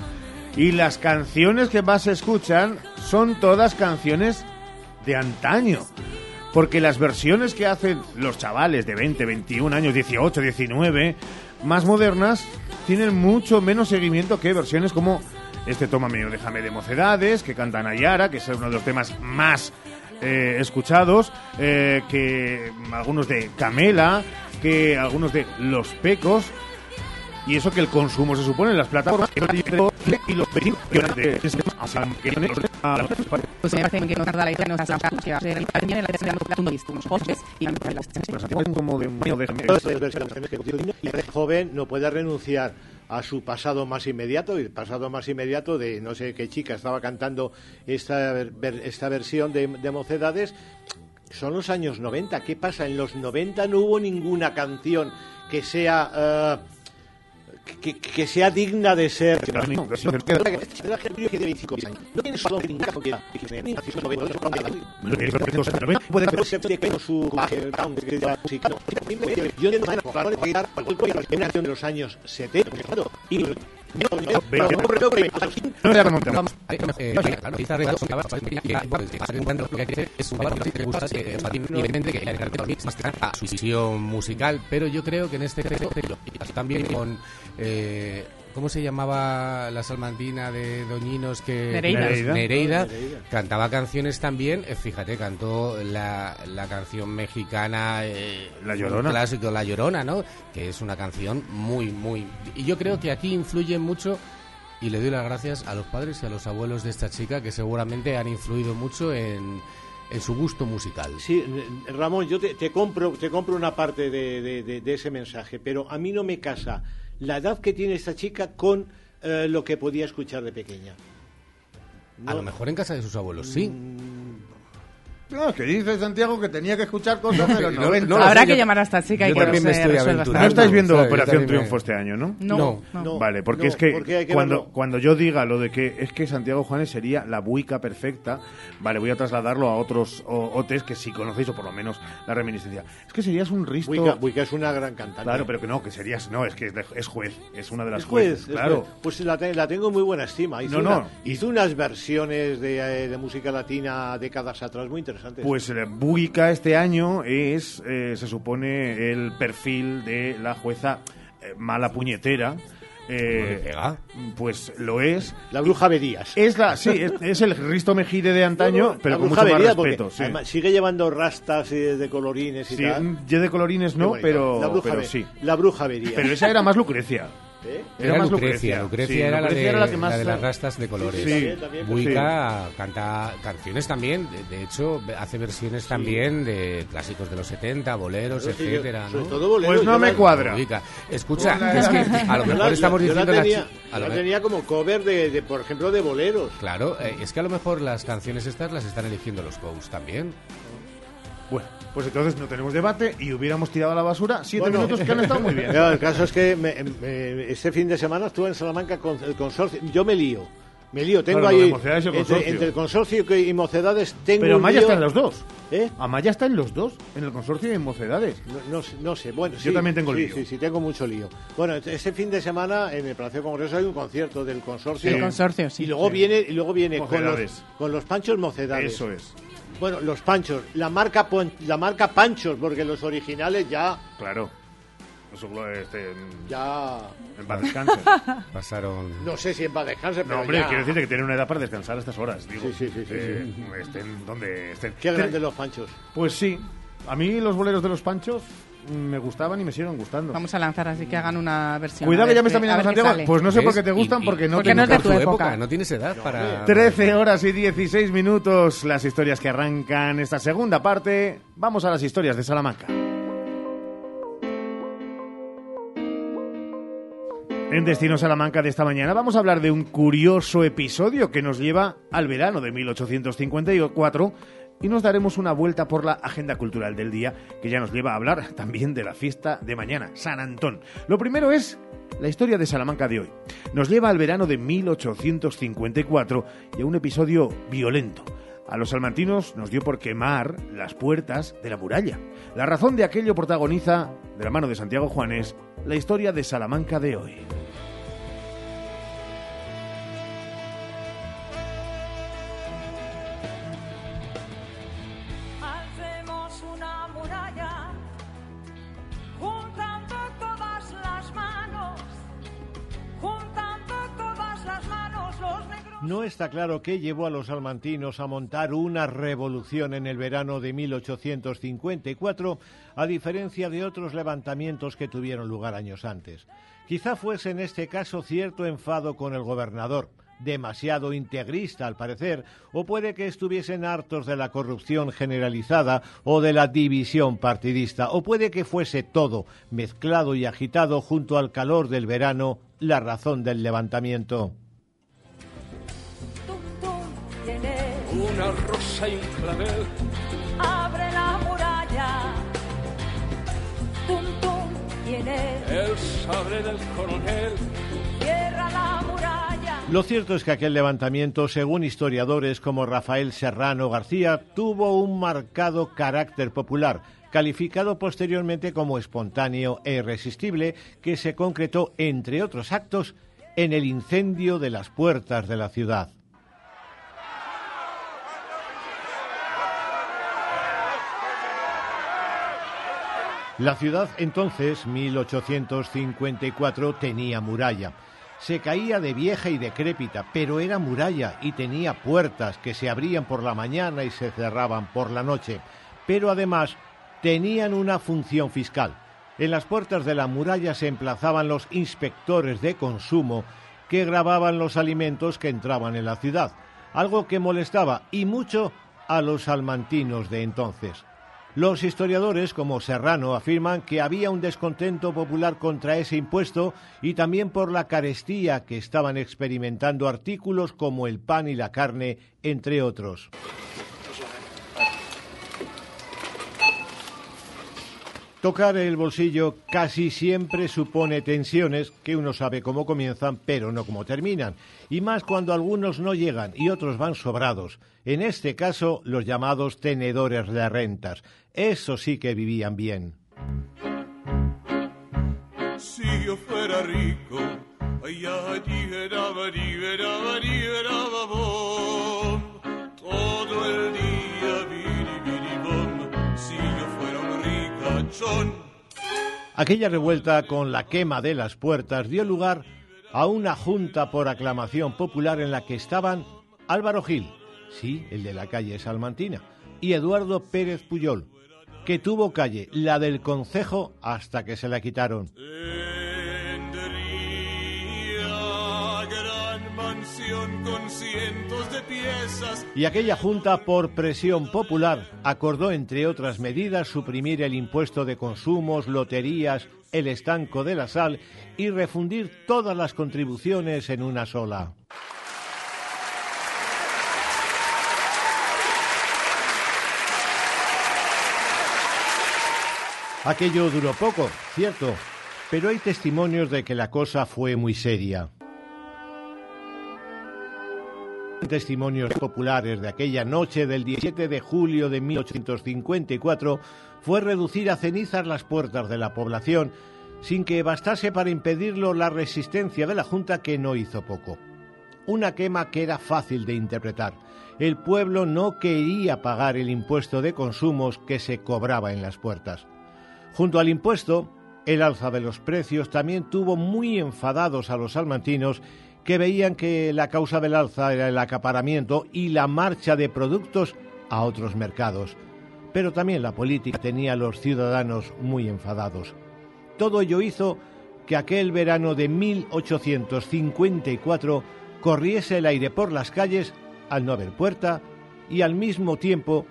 y las canciones que más se escuchan son todas canciones de antaño. Porque las versiones que hacen los chavales de 20, 21 años, 18, 19, más modernas, tienen mucho menos seguimiento que versiones como este Tómame o Déjame de Mocedades, que cantan Ayara, que es uno de los temas más eh, escuchados, eh, que algunos de Camela, que algunos de Los Pecos, y eso que el consumo se supone en las plataformas y los vecinos Pues me parece que no tarda la idea, no que va a ser también en la tercera visto, unos postres y la como de joven no puede renunciar a su pasado más inmediato y el pasado más inmediato de no sé qué chica estaba cantando esta, esta versión de, de Mocedades son los años 90 ¿qué pasa? en los 90 no hubo ninguna canción que sea eh, que, que sea digna de ser. Yo entiendo de los años 70 claro, y Musical, pero yo creo que en este también eh, ¿Cómo se llamaba la salmantina de Doñinos que Nereida. Nereida, Nereida. cantaba canciones también, eh, fíjate, cantó la, la canción mexicana eh, La Llorona. clásico La Llorona, ¿no? Que es una canción muy muy y yo creo que aquí influye mucho y le doy las gracias a los padres y a los abuelos de esta chica que seguramente han influido mucho en, en su gusto musical. Sí, Ramón, yo te, te compro, te compro una parte de, de- de ese mensaje, pero a mí no me casa la edad que tiene esta chica con eh, lo que podía escuchar de pequeña. A lo mejor en casa de sus abuelos, sí. No, que dice Santiago que tenía que escuchar cosas de los no, 90. no, Habrá que llamar a esta chica y yo que también no me estoy ¿No estáis viendo Operación me- Triunfo este año, no? No, No. Vale, porque No, es que, porque hay que cuando, verlo. cuando yo diga lo de que es que Santiago Juanes sería la buica perfecta, vale, voy a trasladarlo a otros OTs que sí conocéis o por lo menos la reminiscencia. Es que serías un risto... Buica, Buica es una gran cantante. Claro, pero que no, que serías... No, es que es, de- es juez, es una de las Es juez, jueces, es claro. juez. Pues la, te- la tengo en muy buena estima. Hizo, No, no. una- hizo unas versiones de, eh, de música latina décadas atrás muy interesantes. Pues eh, Buica este año es, eh, se supone, el perfil de la jueza eh, mala puñetera. Eh, pues lo es. La bruja Verías. Es la, sí, es, es el Risto Mejide de antaño, pero La con bruja mucho más respeto. sí. además sigue llevando rastas de colorines y Sí, tal. yo de colorines no, pero, la bruja, pero sí. La bruja Verías. Pero esa era más Lucrecia. ¿Eh? Era, más Lucrecia, Lucrecia, Sí, era, Lucrecia la, de, era la que más- la de las rastas de colores. Sí, también, Buica canta canciones también, de, de hecho hace versiones también de clásicos de los 70, boleros, Claro, sí, yo- etcétera, sobre ¿no? todo boleros, Pues no yo me la- cuadra. Buica. Escucha, Yo es que a lo yo mejor la- estamos yo la diciendo la tenía, yo a lo tenía como cover de, de, por ejemplo, de boleros. Claro, eh, es que a lo mejor las canciones estas las están eligiendo los coaches también. Bueno, pues entonces no tenemos debate y hubiéramos tirado a la basura siete Bueno, minutos que han estado muy bien. no, el caso es que me- me- este fin de semana estuve en Salamanca con el consorcio. Yo me lío. Me lío. Tengo Claro, ahí. El entre, el consorcio que- y Mocedades tengo. Pero un Amaya lío- está en los dos. ¿Eh? Amaya está en los dos, en el consorcio y en Mocedades. No, no sé- no sé, bueno, Yo sí, también tengo sí, lío. Sí, sí, tengo mucho lío. Bueno, este fin de semana en el Palacio de Congreso hay un concierto del consorcio. Sí. El consorcio, sí. Y luego Sí. viene, y luego viene con los, con los panchos Mocedades. Eso es. Bueno, los panchos, la marca la marca Panchos, porque los originales ya Claro. Este, ya en paz descanse. Pasaron. no sé si en paz descanse, pero No, hombre, ya- quiero decirte que tiene una edad para descansar a estas horas. Digo, Sí, sí, sí, sí, Eh, sí. Estén donde estén. Qué grandes los panchos. Pues sí. A mí los boleros de los panchos me gustaban y me siguen gustando. Vamos a lanzar así que hagan una versión. Cuidado que ya me está mirando Santiago. Pues no sé por qué te gustan, Y- y- porque no porque no es de tu época, no tienes edad para... 13 horas y 16 minutos, las historias que arrancan esta segunda parte. Vamos a las historias de Salamanca. En Destino Salamanca de esta mañana vamos a hablar de un curioso episodio que nos lleva al verano de 1854 y nos daremos una vuelta por la agenda cultural del día que ya nos lleva a hablar también de la fiesta de mañana, San Antón. Lo primero es la historia de Salamanca de hoy. Nos lleva al verano de 1854 y a un episodio violento. A los salmantinos nos dio por quemar las puertas de la muralla. La razón de aquello protagoniza, de la mano de Santiago Juanes, la historia de Salamanca de hoy. No está claro qué llevó a los salmantinos a montar una revolución en el verano de 1854, a diferencia de otros levantamientos que tuvieron lugar años antes. Quizá fuese en este caso cierto enfado con el gobernador, demasiado integrista al parecer, o puede que estuviesen hartos de la corrupción generalizada o de la división partidista, o puede que fuese todo mezclado y agitado junto al calor del verano la razón del levantamiento. Una rosa y un clavel. abre la muralla. Tum tum tiene, El sable del coronel. cierra la muralla. Lo cierto es que aquel levantamiento, según historiadores como Rafael Serrano García, tuvo un marcado carácter popular, calificado posteriormente como espontáneo e irresistible, que se concretó, entre otros actos, en el incendio de las puertas de la ciudad. La ciudad entonces, 1854, tenía muralla. Se caía de vieja y decrépita, pero era muralla y tenía puertas que se abrían por la mañana y se cerraban por la noche. Pero además tenían una función fiscal. En las puertas de la muralla se emplazaban los inspectores de consumo que grababan los alimentos que entraban en la ciudad, algo que molestaba y mucho a los salmantinos de entonces. Los historiadores, como Serrano, afirman que había un descontento popular contra ese impuesto y también por la carestía que estaban experimentando artículos como el pan y la carne, entre otros. Tocar el bolsillo casi siempre supone tensiones que uno sabe cómo comienzan, pero no cómo terminan. Y más cuando algunos no llegan y otros van sobrados. En este caso, los llamados tenedores de rentas. Eso sí que vivían bien. Aquella revuelta con la quema de las puertas dio lugar a una junta por aclamación popular en la que estaban Álvaro Gil, sí, el de la calle Salmantina, y Eduardo Pérez Puyol, que tuvo calle, la del concejo, hasta que se la quitaron. gran Y aquella junta, por presión popular, acordó, entre otras medidas, suprimir el impuesto de consumos, loterías, el estanco de la sal y refundir todas las contribuciones en una sola. Aquello duró poco, cierto, pero hay testimonios de que la cosa fue muy seria. Testimonios populares de aquella noche del 17 de julio de 1854 fue reducir a cenizas las puertas de la población, sin que bastase para impedirlo la resistencia de la Junta que no hizo poco. Una quema que era fácil de interpretar. El pueblo no quería pagar el impuesto de consumos que se cobraba en las puertas. Junto al impuesto, el alza de los precios también tuvo muy enfadados a los salmantinos que veían que la causa del alza era el acaparamiento y la marcha de productos a otros mercados. Pero también la política tenía a los ciudadanos muy enfadados. Todo ello hizo que aquel verano de 1854 corriese el aire por las calles al no haber puerta y al mismo tiempo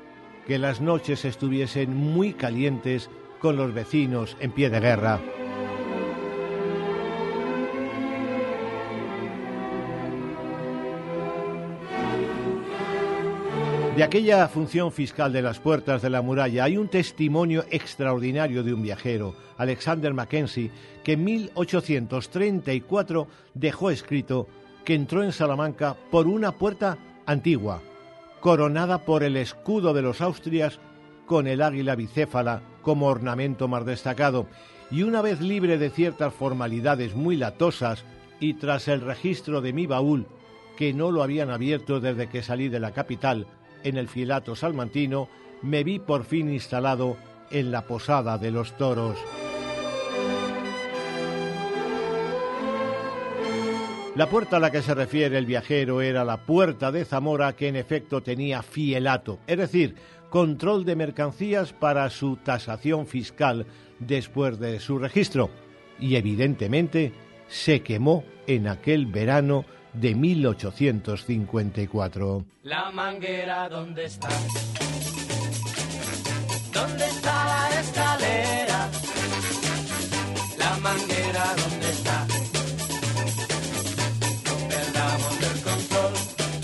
que las noches estuviesen muy calientes con los vecinos en pie de guerra. De aquella función fiscal de las puertas de la muralla hay un testimonio extraordinario de un viajero, Alexander Mackenzie, que en 1834 dejó escrito que entró en Salamanca por una puerta antigua, coronada por el escudo de los Austrias con el águila bicéfala como ornamento más destacado, y una vez libre de ciertas formalidades muy latosas y tras el registro de mi baúl, que no lo habían abierto desde que salí de la capital, en el filato salmantino, me vi por fin instalado en la posada de los toros. La puerta a la que se refiere el viajero era la puerta de Zamora que en efecto tenía fielato, es decir, control de mercancías para su tasación fiscal después de su registro, y evidentemente se quemó en aquel verano de 1854. La manguera, ¿dónde está? ¿Dónde está la escalera? La manguera, ¿dónde está? No perdamos el control.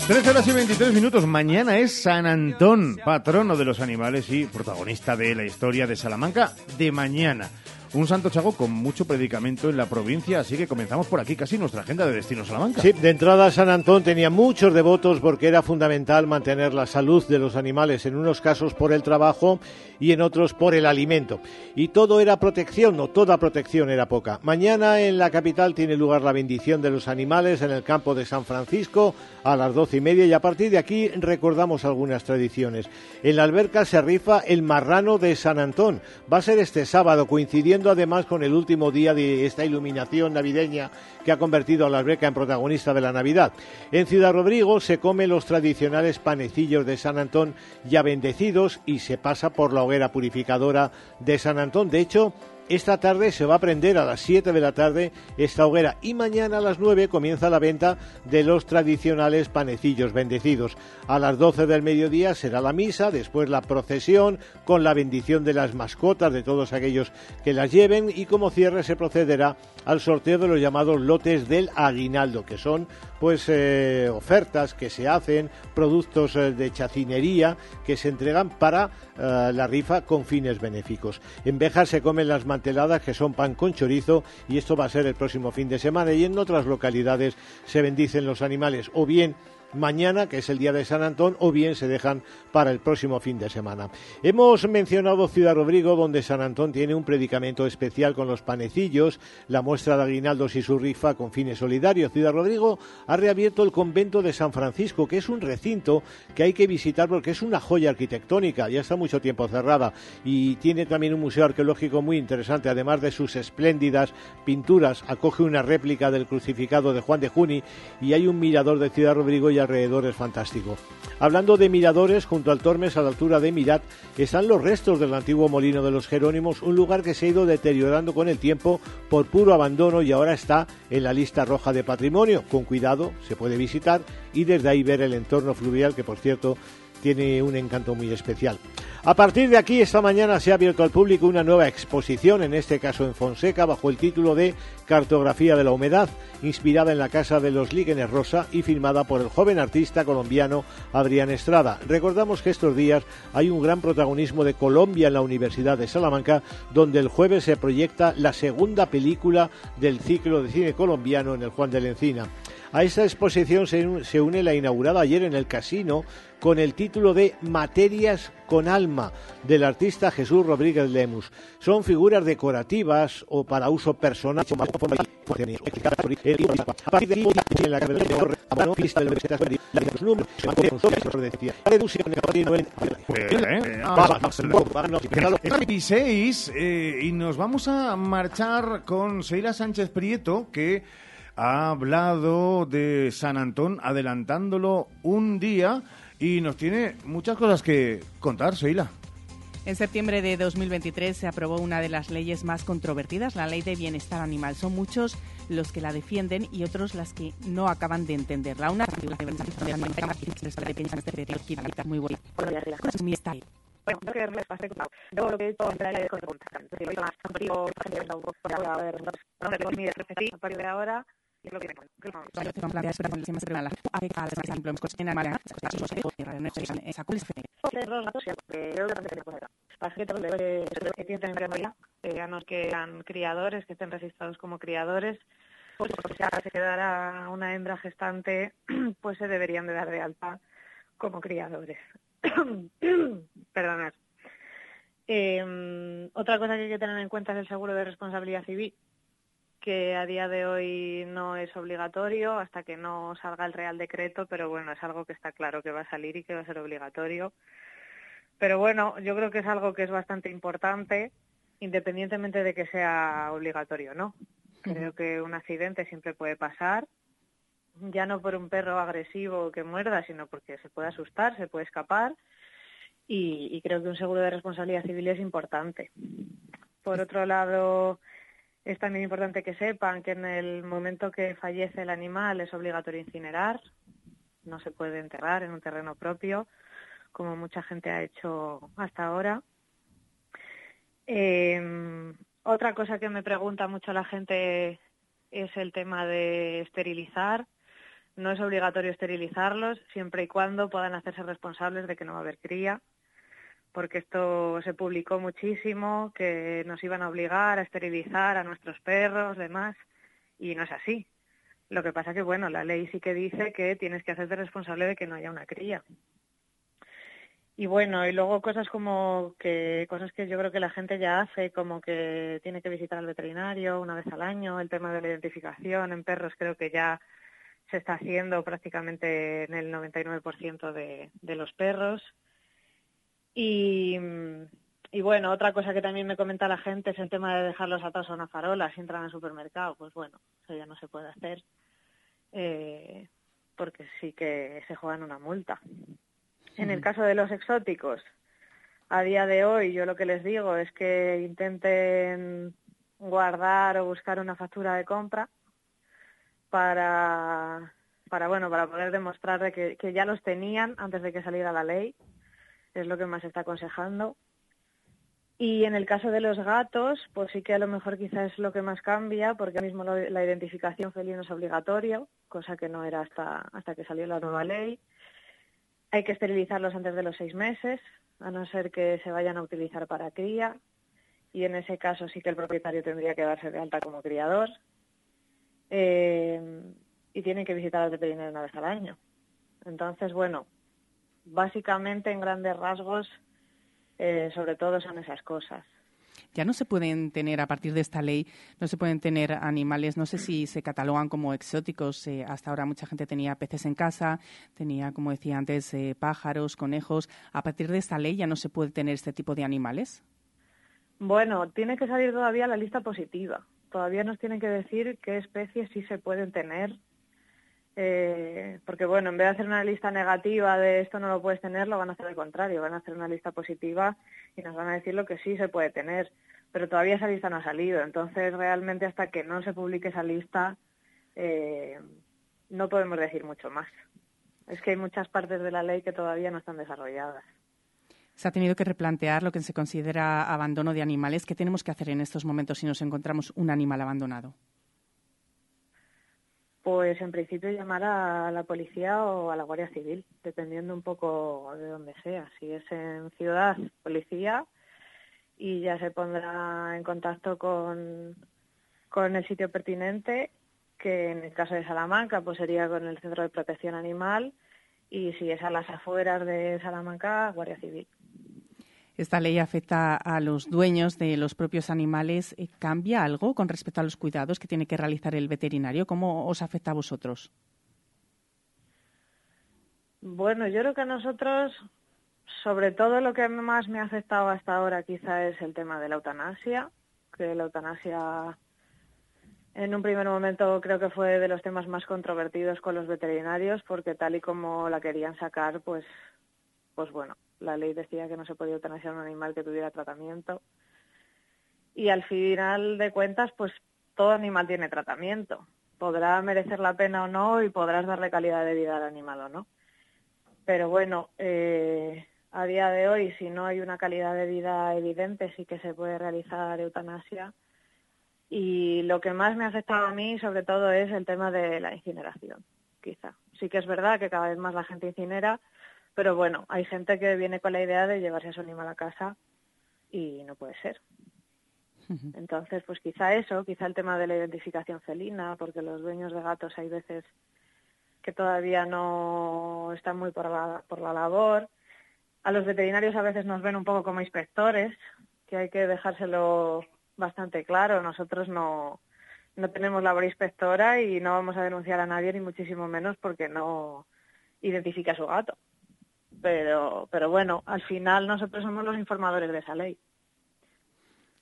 13 horas y 23 minutos. Mañana es San Antón, patrono de los animales y protagonista de la historia de Salamanca de mañana. Un santo chago con mucho predicamento en la provincia, así que comenzamos por aquí casi nuestra agenda de Destino Salamanca. Sí, de entrada San Antón tenía muchos devotos porque era fundamental mantener la salud de los animales, en unos casos por el trabajo y en otros por el alimento. Y todo era protección, no toda protección era poca. Mañana en la capital tiene lugar la bendición de los animales en el campo de San Francisco a las doce y media y a partir de aquí recordamos algunas tradiciones. En la alberca se rifa el marrano de San Antón. Va a ser este sábado, coincidiendo además con el último día de esta iluminación navideña que ha convertido a la alberca en protagonista de la Navidad. En Ciudad Rodrigo se comen los tradicionales panecillos de San Antón ya bendecidos y se pasa por la hoguera purificadora de San Antón. De hecho, Esta tarde se va a prender a las 7 de la tarde esta hoguera y mañana a las 9 comienza la venta de los tradicionales panecillos bendecidos. A las 12 del mediodía será la misa, después la procesión con la bendición de las mascotas de todos aquellos que las lleven y como cierre se procederá al sorteo de los llamados lotes del aguinaldo, que son pues eh, ofertas que se hacen, productos eh, de chacinería que se entregan para eh, la rifa con fines benéficos. En se comen las manteladas que son pan con chorizo y esto va a ser el próximo fin de semana y en otras localidades se bendicen los animales o bien mañana, que es el día de San Antón, o bien se dejan para el próximo fin de semana. Hemos mencionado Ciudad Rodrigo, donde San Antón tiene un predicamento especial con los panecillos, la muestra de aguinaldos y su rifa con fines solidarios. Ciudad Rodrigo ha reabierto el convento de San Francisco, que es un recinto que hay que visitar porque es una joya arquitectónica, ya está mucho tiempo cerrada y tiene también un museo arqueológico muy interesante, además de sus espléndidas pinturas, acoge una réplica del crucificado de Juan de Juni y hay un mirador de Ciudad Rodrigo y alrededor es fantástico. Hablando de miradores, junto al Tormes, a la altura de Mirat, están los restos del antiguo molino de los Jerónimos, un lugar que se ha ido deteriorando con el tiempo por puro abandono y ahora está en la lista roja de patrimonio. Con cuidado, se puede visitar y desde ahí ver el entorno fluvial, que por cierto tiene un encanto muy especial. A partir de aquí, esta mañana se ha abierto al público una nueva exposición, en este caso en Fonseca, bajo el título de Cartografía de la Humedad, inspirada en la Casa de los Líquenes Rosa y filmada por el joven artista colombiano Adrián Estrada. Recordamos que estos días hay un gran protagonismo de Colombia en la Universidad de Salamanca, donde el jueves se proyecta la segunda película del ciclo de cine colombiano en el Juan de la Encina. A esta exposición se une la inaugurada ayer en el casino con el título de Materias con alma del artista Jesús Rodríguez Lemus. Son figuras decorativas o para uso personal. y nos vamos a marchar con Seila Sánchez Prieto que ha hablado de San Antón adelantándolo un día y nos tiene muchas cosas que contar, Seila. En septiembre de 2023 se aprobó una de las leyes más controvertidas, la Ley de Bienestar Animal. Son muchos los que la defienden y otros las que no acaban de entenderla. Una muy buena. Que que eran criadores, que estén registrados como criadores, pues si se quedara una hembra gestante, pues se deberían de dar de alta como criadores. Perdonad. Eh, otra cosa que hay que tener en cuenta es el seguro de responsabilidad civil, que a día de hoy no es obligatorio hasta que no salga el Real Decreto, pero bueno, es algo que está claro que va a salir y que va a ser obligatorio. Pero bueno, yo creo que es algo que es bastante importante, independientemente de que sea obligatorio no. Creo que un accidente siempre puede pasar, ya no por un perro agresivo que muerda, sino porque se puede asustar, se puede escapar y, creo que un seguro de responsabilidad civil es importante. Por otro lado, es también importante que sepan que en el momento que fallece el animal es obligatorio incinerar, no se puede enterrar en un terreno propio, como mucha gente ha hecho hasta ahora. Em, otra cosa que me pregunta mucho la gente es el tema de esterilizar. No es obligatorio esterilizarlos siempre y cuando puedan hacerse responsables de que no va a haber cría, porque esto se publicó muchísimo, que nos iban a obligar a esterilizar a nuestros perros, demás, y no es así. Lo que pasa que, bueno, la ley sí que dice que tienes que hacerte responsable de que no haya una cría. Y bueno, y luego cosas como que, cosas que yo creo que la gente ya hace, como que tiene que visitar al veterinario una vez al año, el tema de la identificación en perros creo que ya se está haciendo prácticamente en el 99% de, de los perros. Y, y bueno, otra cosa que también me comenta la gente es el tema de dejarlos atrás a una farola si entran al supermercado. Pues bueno, eso ya no se puede hacer eh, porque sí que se juegan una multa. En el caso de los exóticos, A día de hoy yo lo que les digo es que intenten guardar o buscar una factura de compra para, para bueno, para poder demostrar de que, que ya los tenían antes de que saliera la ley. Es lo que más está aconsejando. Y en el caso de los gatos, pues sí que a lo mejor quizás es lo que más cambia, porque ahora mismo la identificación felina es obligatorio, cosa que no era hasta, hasta que salió la nueva ley. Hay que esterilizarlos antes de los seis meses, a no ser que se vayan a utilizar para cría. Y en ese caso sí que el propietario tendría que darse de alta como criador. Eh, y tienen que visitar al veterinario una vez al año. Entonces, bueno, básicamente en grandes rasgos, eh, sobre todo son esas cosas. Ya no se pueden tener, a partir de esta ley, no se pueden tener animales, no sé si se catalogan como exóticos. eh, hasta ahora mucha gente tenía peces en casa, tenía, como decía antes, eh, pájaros, conejos. A partir de esta ley ya no se puede tener este tipo de animales. Bueno, tiene que salir todavía la lista positiva. Todavía nos tienen que decir qué especies sí se pueden tener. Eh, porque bueno, en vez de hacer una lista negativa de esto no lo puedes tener, lo van a hacer al contrario, van a hacer una lista positiva y nos van a decir lo que sí se puede tener. Pero todavía esa lista no ha salido, entonces realmente hasta que no se publique esa lista eh, no podemos decir mucho más. Es que hay muchas partes de la ley que todavía no están desarrolladas. Se ha tenido que replantear lo que se considera abandono de animales. ¿Qué tenemos que hacer en estos momentos si nos encontramos un animal abandonado? Pues en principio llamar a la policía o a la Guardia Civil, dependiendo un poco de donde sea. Si es en ciudad, policía, y ya se pondrá en contacto con, con el sitio pertinente, que en el caso de Salamanca pues sería con el Centro de Protección Animal, y si es a las afueras de Salamanca, Guardia Civil. Esta ley afecta a los dueños de los propios animales. Eh, ¿Cambia algo con respecto a los cuidados que tiene que realizar el veterinario? ¿Cómo os afecta a vosotros? Bueno, yo creo que a nosotros, sobre todo lo que más me ha afectado hasta ahora quizá es el tema de la eutanasia, que la eutanasia en un primer momento creo que fue de los temas más controvertidos con los veterinarios porque tal y como la querían sacar, pues, pues bueno, la ley decía que no se podía eutanasiar un animal que tuviera tratamiento. Y al final de cuentas, pues todo animal tiene tratamiento. Podrá merecer la pena o no y podrás darle calidad de vida al animal o no. Pero bueno, eh, a día de hoy, si no hay una calidad de vida evidente, sí que se puede realizar eutanasia. Y lo que más me ha afectado a mí, sobre todo, es el tema de la incineración, quizá. Sí que es verdad que cada vez más la gente incinera, pero bueno, hay gente que viene con la idea de llevarse a su animal a casa y no puede ser. Entonces, pues quizá eso, quizá el tema de la identificación felina, porque los dueños de gatos hay veces que todavía no están muy por la, por la labor. A los veterinarios a veces nos ven un poco como inspectores, que hay que dejárselo bastante claro. Nosotros no, no tenemos labor inspectora y no vamos a denunciar a nadie, ni muchísimo menos porque no identifica a su gato. Pero, pero bueno, al final nosotros somos los informadores de esa ley.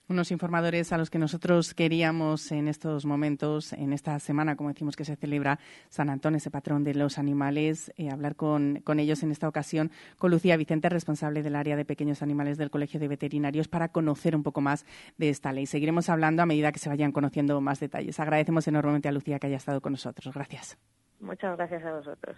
Unos informadores a los que nosotros queríamos en estos momentos, en esta semana, como decimos que se celebra San Antón, ese patrón de los animales, eh, hablar con, con ellos en esta ocasión, con Lucía Vicente, responsable del área de pequeños animales del Colegio de Veterinarios, para conocer un poco más de esta ley. Seguiremos hablando a medida que se vayan conociendo más detalles. Agradecemos enormemente a Lucía que haya estado con nosotros. Gracias. Muchas gracias a vosotros.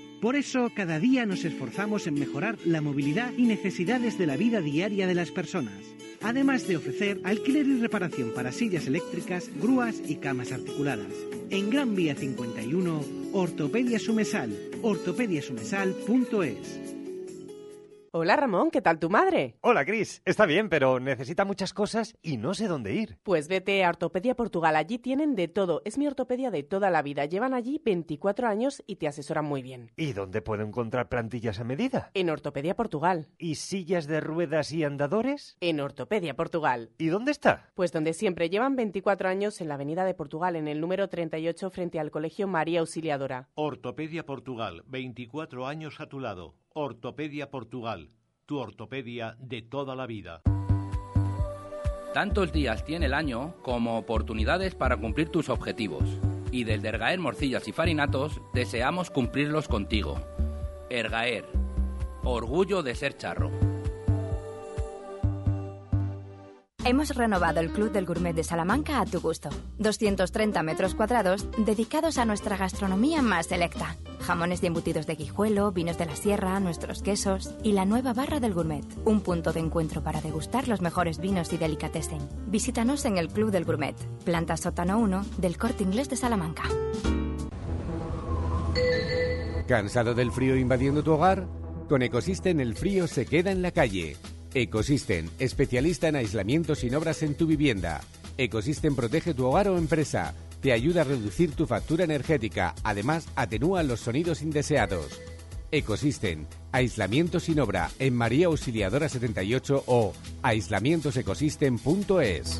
Por eso, cada día nos esforzamos en mejorar la movilidad y necesidades de la vida diaria de las personas, además de ofrecer alquiler y reparación para sillas eléctricas, grúas y camas articuladas. En Gran Vía 51, Ortopedia Sumesal, ortopediasumesal.es. Hola Ramón, ¿qué tal tu madre? Hola Cris, está bien, pero necesita muchas cosas y no sé dónde ir. Pues vete a Ortopedia Portugal, allí tienen de todo, es mi ortopedia de toda la vida, llevan allí 24 años y te asesoran muy bien. ¿Y dónde puedo encontrar plantillas a medida? En Ortopedia Portugal. ¿Y sillas de ruedas y andadores? En Ortopedia Portugal. ¿Y dónde está? Pues donde siempre, llevan 24 años en la Avenida de Portugal, en el número 38 frente al Colegio María Auxiliadora. Ortopedia Portugal, 24 años a tu lado. Ortopedia Portugal, tu ortopedia de toda la vida. Tantos días tiene el año como oportunidades para cumplir tus objetivos. Y desde Ergaer Morcillas y Farinatos deseamos cumplirlos contigo. Ergaer, orgullo de ser charro. Hemos renovado el Club del Gourmet de Salamanca a tu gusto. 230 metros cuadrados dedicados a nuestra gastronomía más selecta. Jamones y embutidos de guijuelo, vinos de la sierra, nuestros quesos y la nueva barra del gourmet. Un punto de encuentro para degustar los mejores vinos y delicatessen. Visítanos en el Club del Gourmet, planta sótano 1 del Corte Inglés de Salamanca. ¿Cansado del frío invadiendo tu hogar? Con Ecosystem el frío se queda en la calle. Ecosystem, especialista en aislamiento sin obras en tu vivienda. Ecosystem protege tu hogar o empresa. Te ayuda a reducir tu factura energética. Además, atenúa los sonidos indeseados. Ecosystem, aislamiento sin obra en María Auxiliadora 78 o aislamientosecosystem.es.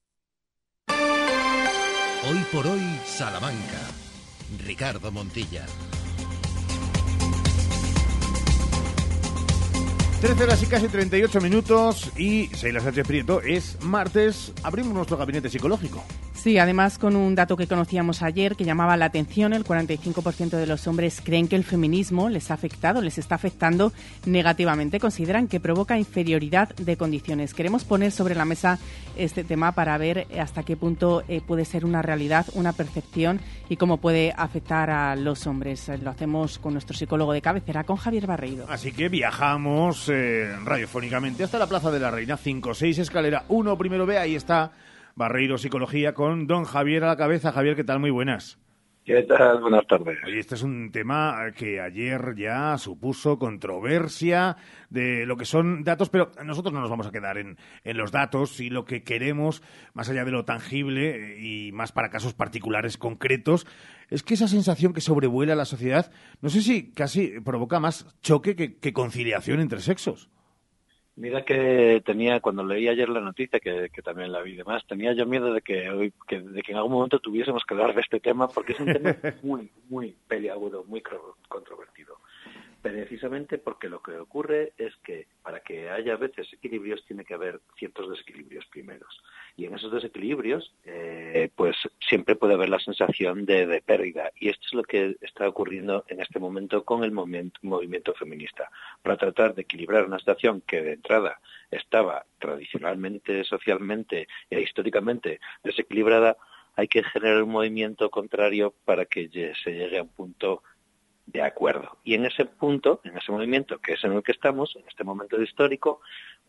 Hoy por hoy, Salamanca. Ricardo Montilla. 13 horas y casi 38 minutos y Seila Sánchez Prieto es martes. Abrimos nuestro gabinete psicológico. Sí, además con un dato que conocíamos ayer que llamaba la atención, el 45% de los hombres creen que el feminismo les ha afectado, les está afectando negativamente. Consideran que provoca inferioridad de condiciones. Queremos poner sobre la mesa este tema para ver hasta qué punto eh, puede ser una realidad, una percepción y cómo puede afectar a los hombres. Lo hacemos con nuestro psicólogo de cabecera, con Javier Barreiro. Así que viajamos eh, radiofónicamente hasta la Plaza de la Reina 5-6, escalera 1, primero B, ahí está Barreiro Psicología con don Javier a la cabeza. Javier, ¿qué tal? Muy buenas. ¿Qué tal? Buenas tardes. Oye, este es un tema que ayer ya supuso controversia de lo que son datos, pero nosotros no nos vamos a quedar en, en los datos y lo que queremos, más allá de lo tangible y más para casos particulares concretos, es que esa sensación que sobrevuela la sociedad, no sé si casi provoca más choque que, que conciliación entre sexos. Mira que tenía, cuando leí ayer la noticia, que, que también la vi demás, tenía yo miedo de que hoy, que, de que en algún momento tuviésemos que hablar de este tema, porque es un tema muy, muy peliagudo, muy controvertido. Precisamente porque lo que ocurre es que para que haya a veces equilibrios tiene que haber ciertos desequilibrios primeros. Y en esos desequilibrios, eh, pues siempre puede haber la sensación de, pérdida. Y esto es lo que está ocurriendo en este momento con el movimiento, movimiento feminista. Para tratar de equilibrar una situación que de entrada estaba tradicionalmente, socialmente e históricamente desequilibrada, hay que generar un movimiento contrario para que se llegue a un punto de acuerdo. Y en ese punto, en ese movimiento que es en el que estamos, en este momento histórico,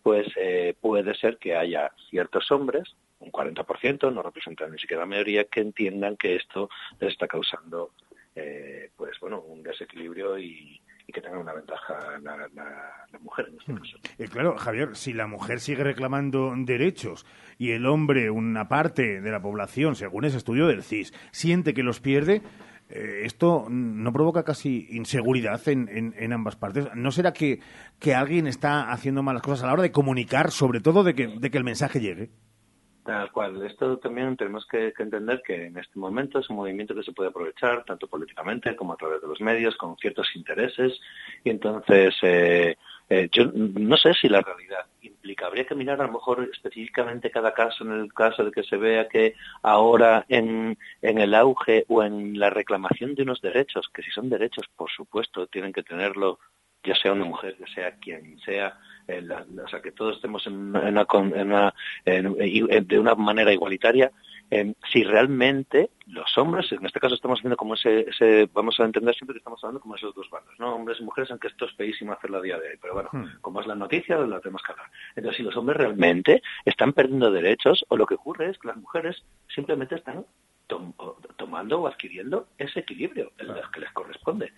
pues eh, puede ser que haya ciertos hombres, un 40%, no representan ni siquiera la mayoría, que entiendan que esto les está causando eh, pues bueno, un desequilibrio y, y que tengan una ventaja la, la, la mujer en este caso. Eh, claro, Javier, si la mujer sigue reclamando derechos y el hombre, una parte de la población, según ese estudio del CIS, siente que los pierde, eh, esto no provoca casi inseguridad en, en, ambas partes. ¿No será que, que alguien está haciendo malas cosas a la hora de comunicar, sobre todo de que, de que el mensaje llegue? Tal cual. Esto también tenemos que, entender que en este momento es un movimiento que se puede aprovechar tanto políticamente como a través de los medios con ciertos intereses y entonces eh, eh, yo no sé si la realidad implica. Habría que mirar a lo mejor específicamente cada caso en el caso de que se vea que ahora en, en el auge o en la reclamación de unos derechos, que si son derechos, por supuesto, tienen que tenerlo ya sea una mujer, ya sea quien sea, eh, o sea, que todos estemos en una, de una manera igualitaria, eh, si realmente los hombres, en este caso estamos viendo como ese, vamos a entender siempre que estamos hablando como esos dos bandos, ¿no? Hombres y mujeres, aunque esto es feísimo hacerlo a día de hoy, pero bueno, hmm. como es la noticia, la tenemos que hablar. Entonces, si los hombres realmente están perdiendo derechos, o lo que ocurre es que las mujeres simplemente están tomando o adquiriendo ese equilibrio, el que les corresponde.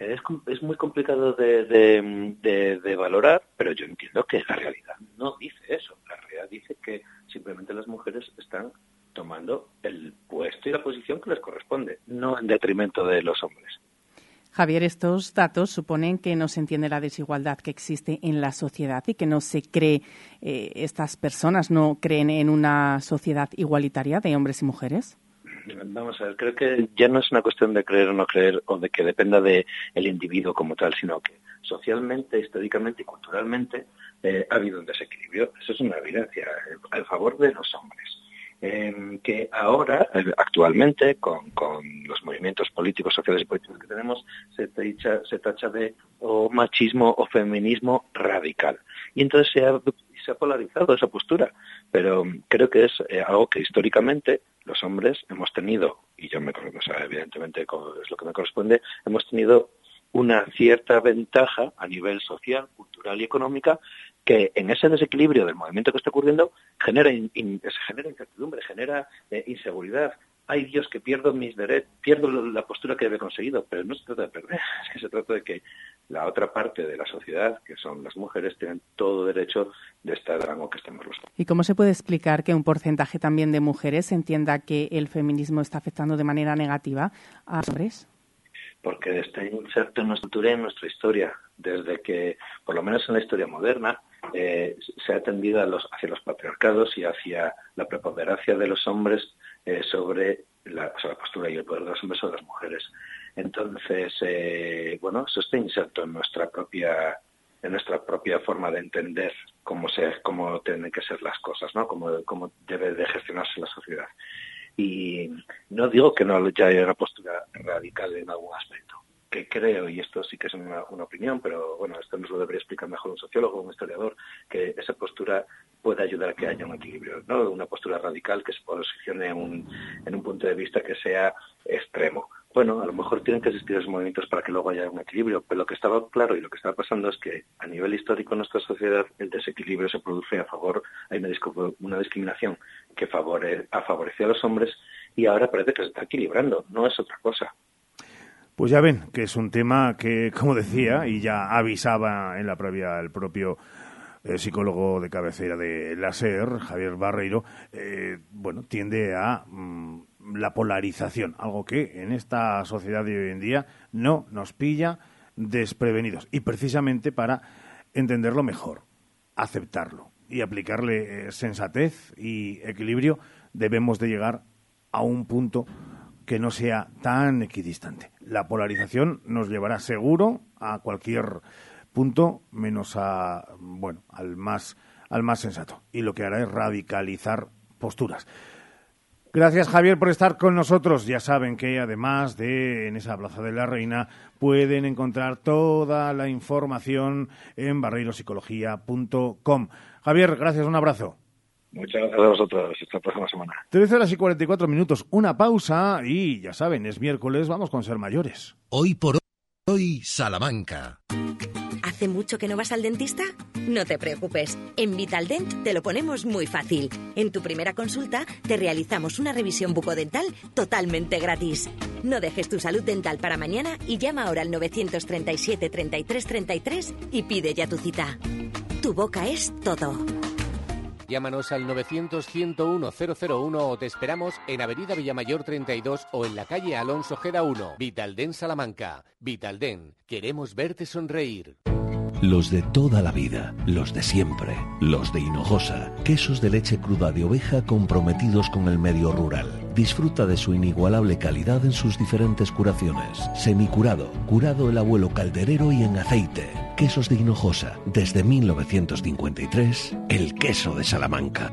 Es, muy complicado de, valorar, pero yo entiendo que la realidad no dice eso. La realidad dice que simplemente las mujeres están tomando el puesto y la posición que les corresponde, no en detrimento de los hombres. Javier, estos datos suponen que no se entiende la desigualdad que existe en la sociedad y que no se cree, eh, estas personas no creen en una sociedad igualitaria de hombres y mujeres. Vamos a ver, creo que ya no es una cuestión de creer o no creer o de que dependa del el individuo como tal, sino que socialmente, históricamente y culturalmente eh, ha habido un desequilibrio. Eso es una evidencia eh, a favor de los hombres. Que ahora, eh, actualmente, con, los movimientos políticos, sociales y políticos que tenemos, se tacha, se tacha de o machismo o feminismo radical. Y entonces se ha, se ha polarizado esa postura, pero creo que es algo que históricamente los hombres hemos tenido, y yo me o evidentemente es lo que me corresponde, hemos tenido una cierta ventaja a nivel social, cultural y económica que en ese desequilibrio del movimiento que está ocurriendo genera, genera incertidumbre, genera eh, inseguridad, ay Dios que pierdo mis derechos, pierdo la postura que he conseguido, pero no se trata de perder, se trata de que la otra parte de la sociedad, que son las mujeres, tienen todo derecho de estar rango que estemos los. ¿Y cómo se puede explicar que un porcentaje también de mujeres entienda que el feminismo está afectando de manera negativa a hombres? Porque está inserto en nuestra cultura y en nuestra historia, desde que, por lo menos en la historia moderna, eh, se ha tendido hacia los patriarcados y hacia la preponderancia de los hombres eh, sobre la, postura y el poder de los hombres sobre las mujeres. Entonces, eh, bueno, eso está inserto en nuestra propia en nuestra propia forma de entender cómo se, cómo tienen que ser las cosas, ¿no? Cómo, cómo debe de gestionarse la sociedad. Y no digo que no ya haya una postura radical en algún aspecto, que creo, y esto sí que es una, opinión, pero bueno, esto nos lo debería explicar mejor un sociólogo, un historiador, que esa postura puede ayudar a que haya un equilibrio, ¿no? Una postura radical que se posicione en un, en un punto de vista que sea extremo. Bueno, a lo mejor tienen que existir esos movimientos para que luego haya un equilibrio, pero lo que estaba claro y lo que estaba pasando es que a nivel histórico en nuestra sociedad el desequilibrio se produce a favor, hay una, una discriminación que favore, ha favorecido a los hombres y ahora parece que se está equilibrando, no es otra cosa. Pues ya ven que es un tema que, como decía, y ya avisaba en la previa el propio eh, psicólogo de cabecera de la SER, Javier Barreiro, eh, bueno, tiende a mm, la polarización, algo que en esta sociedad de hoy en día no nos pilla desprevenidos. Y precisamente para entenderlo mejor, aceptarlo y aplicarle eh, sensatez y equilibrio, debemos de llegar a un punto que no sea tan equidistante. La polarización nos llevará seguro a cualquier punto menos a bueno, al más al más sensato y lo que hará es radicalizar posturas. Gracias Javier por estar con nosotros. Ya saben que además de en esa Plaza de la Reina pueden encontrar toda la información en barreiropsicología.com. Javier, gracias, un abrazo. Muchas gracias a vosotros. Hasta la próxima semana. 13 horas y 44 minutos. Una pausa y ya saben, es miércoles, vamos con ser mayores. Hoy por hoy, Salamanca. ¿Hace mucho que no vas al dentista? No te preocupes. En Vitaldent te lo ponemos muy fácil. En tu primera consulta te realizamos una revisión bucodental totalmente gratis. No dejes tu salud dental para mañana y llama ahora al 937 33 33 y pide ya tu cita. Tu boca es todo. Llámanos al 900-101-001 o te esperamos en Avenida Villamayor 32 o en la calle Alonso Geda 1. Vitalden Salamanca. Vitalden. Queremos verte sonreír. Los de toda la vida, los de siempre, los de Hinojosa. Quesos de leche cruda de oveja comprometidos con el medio rural. Disfruta de su inigualable calidad en sus diferentes curaciones. Semicurado, curado el abuelo calderero y en aceite. Quesos de Hinojosa. Desde 1953, el queso de Salamanca.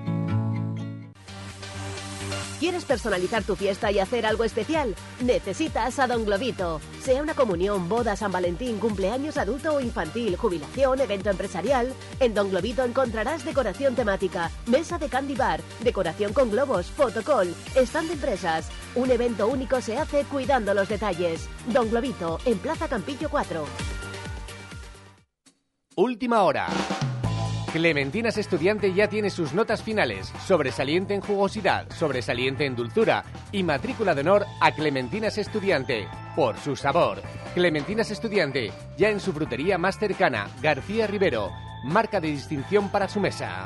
¿Quieres personalizar tu fiesta y hacer algo especial? Necesitas a Don Globito. Sea una comunión, boda, San Valentín, cumpleaños adulto o infantil, jubilación, evento empresarial, en Don Globito encontrarás decoración temática, mesa de candy bar, decoración con globos, fotocall, stand de empresas. Un evento único se hace cuidando los detalles. Don Globito, en Plaza Campillo 4. Última hora. Clementinas Estudiante ya tiene sus notas finales, sobresaliente en jugosidad, sobresaliente en dulzura y matrícula de honor a Clementinas Estudiante, por su sabor. Clementinas Estudiante, ya en su frutería más cercana, García Rivero, marca de distinción para su mesa.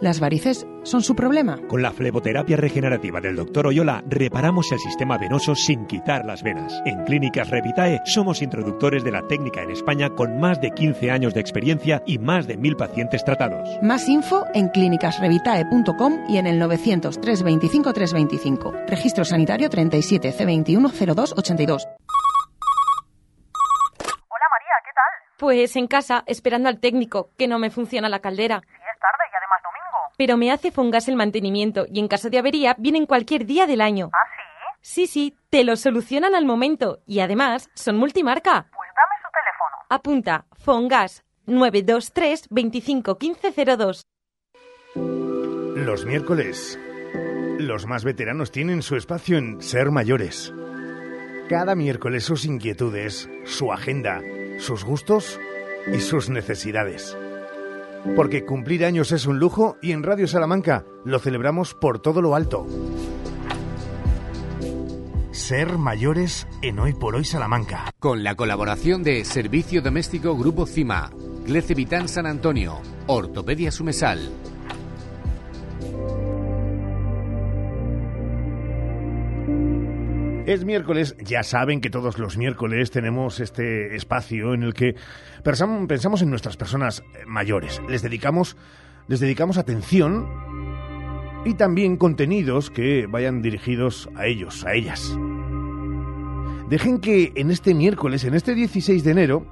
¿Las varices son su problema? Con la fleboterapia regenerativa del Dr. Oyola reparamos el sistema venoso sin quitar las venas. En Clínicas Revitae somos introductores de la técnica en España con más de 15 años de experiencia y más de mil pacientes tratados. Más info en clínicasrevitae.com y en el 900 325 325. Registro sanitario 37 C21 02 82. Pues en casa, esperando al técnico, que no me funciona la caldera. Sí, es tarde. Pero me hace Fongas el mantenimiento y en caso de avería vienen cualquier día del año. ¿Ah, Sí, sí? sí, te lo solucionan al momento y además son multimarca. Pues dame su teléfono. Apunta, Fongas 923 25 1502. Los miércoles, los más veteranos tienen su espacio en Ser Mayores. Cada miércoles sus inquietudes, su agenda, sus gustos y sus necesidades. Porque cumplir años es un lujo y en Radio Salamanca lo celebramos por todo lo alto. Ser mayores en Hoy por Hoy Salamanca. Con la colaboración de Servicio Doméstico Grupo CIMA, Glece Vitán San Antonio, Ortopedia Sumesal. Es miércoles, ya saben que todos los miércoles tenemos este espacio en el que pensam- pensamos en nuestras personas eh, mayores. Les dedicamos, les dedicamos atención y también contenidos que vayan dirigidos a ellos, a ellas. Dejen que en este miércoles, en este 16 de enero,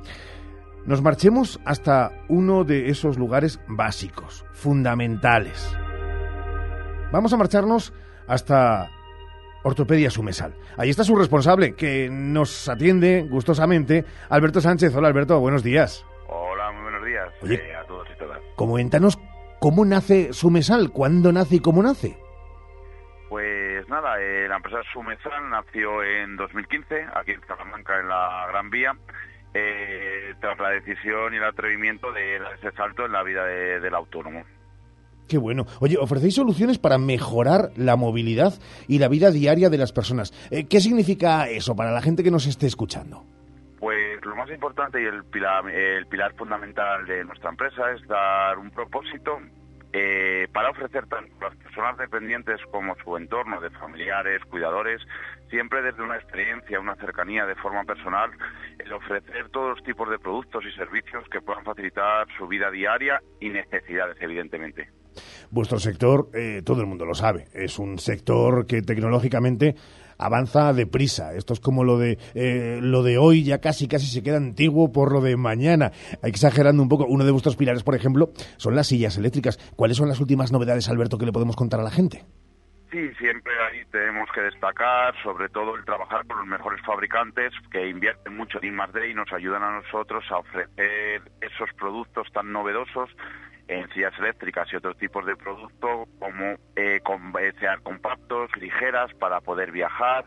nos marchemos hasta uno de esos lugares básicos, fundamentales. Vamos a marcharnos hasta Ortopedia Sumesal. Ahí está su responsable, que nos atiende gustosamente, Alberto Sánchez. Hola Alberto, buenos días. Hola, muy buenos días Oye. eh, a todos y todas. Coméntanos cómo nace Sumesal, cuándo nace y cómo nace. Pues nada, eh, la empresa Sumesal nació en 2015, aquí en Salamanca, en la Gran Vía, eh, tras la decisión y el atrevimiento de dar ese salto en la vida de- del autónomo. Qué bueno. Oye, ofrecéis soluciones para mejorar la movilidad y la vida diaria de las personas. Eh, ¿Qué significa eso para la gente que nos esté escuchando? Pues lo más importante y el pilar, fundamental de nuestra empresa es dar un propósito eh, para ofrecer tanto a las personas dependientes como su entorno de familiares, cuidadores, siempre desde una experiencia, una cercanía de forma personal, el ofrecer todos los tipos de productos y servicios que puedan facilitar su vida diaria y necesidades, evidentemente. Vuestro sector, eh, todo el mundo lo sabe, es un sector que tecnológicamente avanza deprisa. Esto es como lo de eh, lo de hoy ya casi casi se queda antiguo por lo de mañana. Exagerando un poco, uno de vuestros pilares, por ejemplo, son las sillas eléctricas. ¿Cuáles son las últimas novedades, Alberto, que le podemos contar a la gente? Sí, siempre ahí tenemos que destacar, sobre todo el trabajar con los mejores fabricantes que invierten mucho en I+D y nos ayudan a nosotros a ofrecer esos productos tan novedosos en sillas eléctricas y otros tipos de productos como eh, con, sean compactos, ligeras para poder viajar,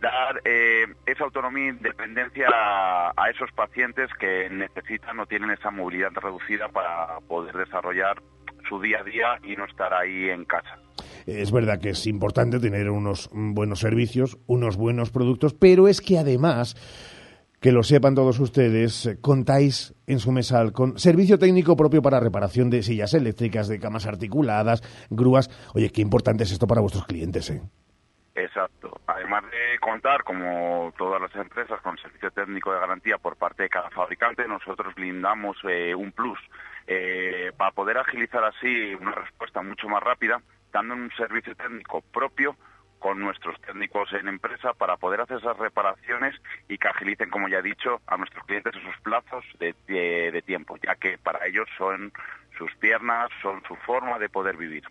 dar eh, esa autonomía e independencia a, a, esos pacientes que necesitan o tienen esa movilidad reducida para poder desarrollar su día a día y no estar ahí en casa. Es verdad que es importante tener unos buenos servicios, unos buenos productos, pero es que además que lo sepan todos ustedes, contáis en su mesal con servicio técnico propio para reparación de sillas eléctricas, de camas articuladas, grúas. Oye, qué importante es esto para vuestros clientes, ¿eh? Exacto. Además de contar, como todas las empresas, con servicio técnico de garantía por parte de cada fabricante, nosotros blindamos eh, un plus eh, para poder agilizar así una respuesta mucho más rápida, dando un servicio técnico propio con nuestros técnicos en empresa para poder hacer esas reparaciones y que agilicen, como ya he dicho, a nuestros clientes esos plazos de, tiempo, ya que para ellos son sus piernas, son su forma de poder vivir.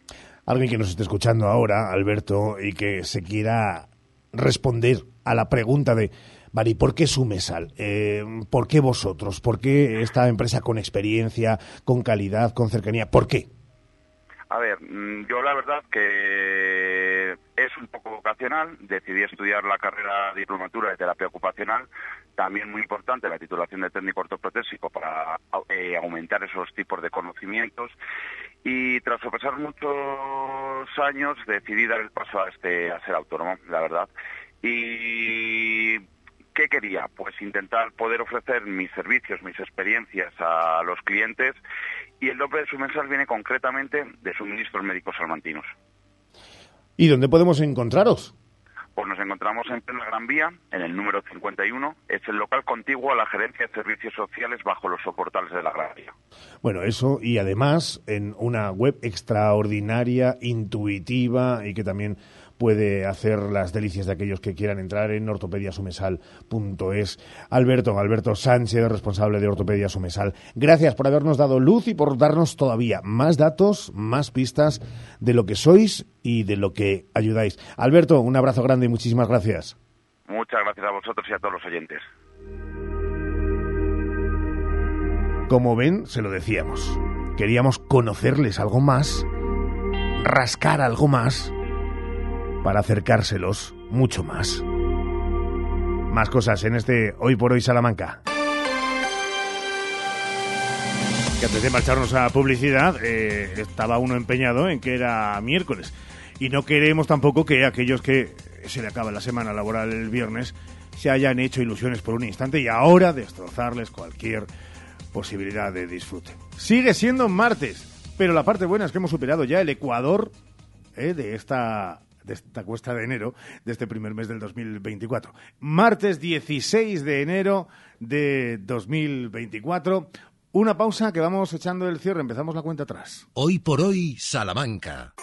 Alguien que nos esté escuchando ahora, Alberto, y que se quiera responder a la pregunta de, vale, ¿por qué Sumesal? Eh, ¿Por qué vosotros? ¿Por qué esta empresa con experiencia, con calidad, con cercanía? ¿Por qué? A ver, mm, yo la verdad que es un poco vocacional. Decidí estudiar la carrera diplomatura de terapia ocupacional. También muy importante la titulación de técnico ortoprotésico para eh, aumentar esos tipos de conocimientos. Y tras pasar muchos años decidí dar el paso a, este, a ser autónomo, la verdad. Y ¿Qué quería? Pues intentar poder ofrecer mis servicios, mis experiencias a los clientes y el nombre de su mensaje viene concretamente de suministros médicos salmantinos. ¿Y dónde podemos encontraros? Pues nos encontramos en plena Gran Vía, en el número 51. Es el local contiguo a la Gerencia de Servicios Sociales bajo los soportales de la Gran Vía. Bueno, eso y además en una web extraordinaria, intuitiva y que también puede hacer las delicias de aquellos que quieran entrar en ortopediasumesal.es. Alberto, Alberto Sánchez, responsable de Ortopedia Sumesal, gracias por habernos dado luz y por darnos todavía más datos, más pistas de lo que sois y de lo que ayudáis. Alberto, un abrazo grande y muchísimas gracias. Muchas gracias a vosotros y a todos los oyentes. Como ven, se lo decíamos. Queríamos conocerles algo más, rascar algo más para acercárselos mucho más. Más cosas en este Hoy por Hoy Salamanca. Que antes de marcharnos a publicidad, eh, estaba uno empeñado en que era miércoles. Y no queremos tampoco que aquellos que se le acaba la semana laboral el viernes se hayan hecho ilusiones por un instante y ahora destrozarles cualquier posibilidad de disfrute. Sigue siendo martes, pero la parte buena es que hemos superado ya el Ecuador eh, de esta de esta cuesta de enero de este primer mes del 2024. Martes 16 de enero de 2024. Una pausa que vamos echando el cierre. Empezamos la cuenta atrás. Hoy por hoy, Salamanca.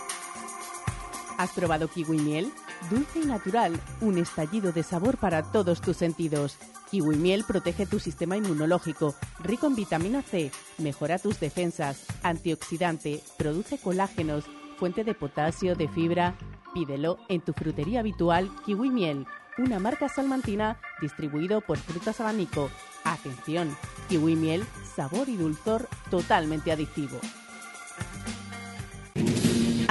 ¿Has probado kiwi miel? Dulce y natural, un estallido de sabor para todos tus sentidos. Kiwi miel protege tu sistema inmunológico, rico en vitamina C, mejora tus defensas, antioxidante, produce colágenos, fuente de potasio, de fibra, Pídelo en tu frutería habitual Kiwi Miel, una marca salmantina distribuido por Frutas Abanico. Atención, Kiwi Miel, sabor y dulzor totalmente adictivo.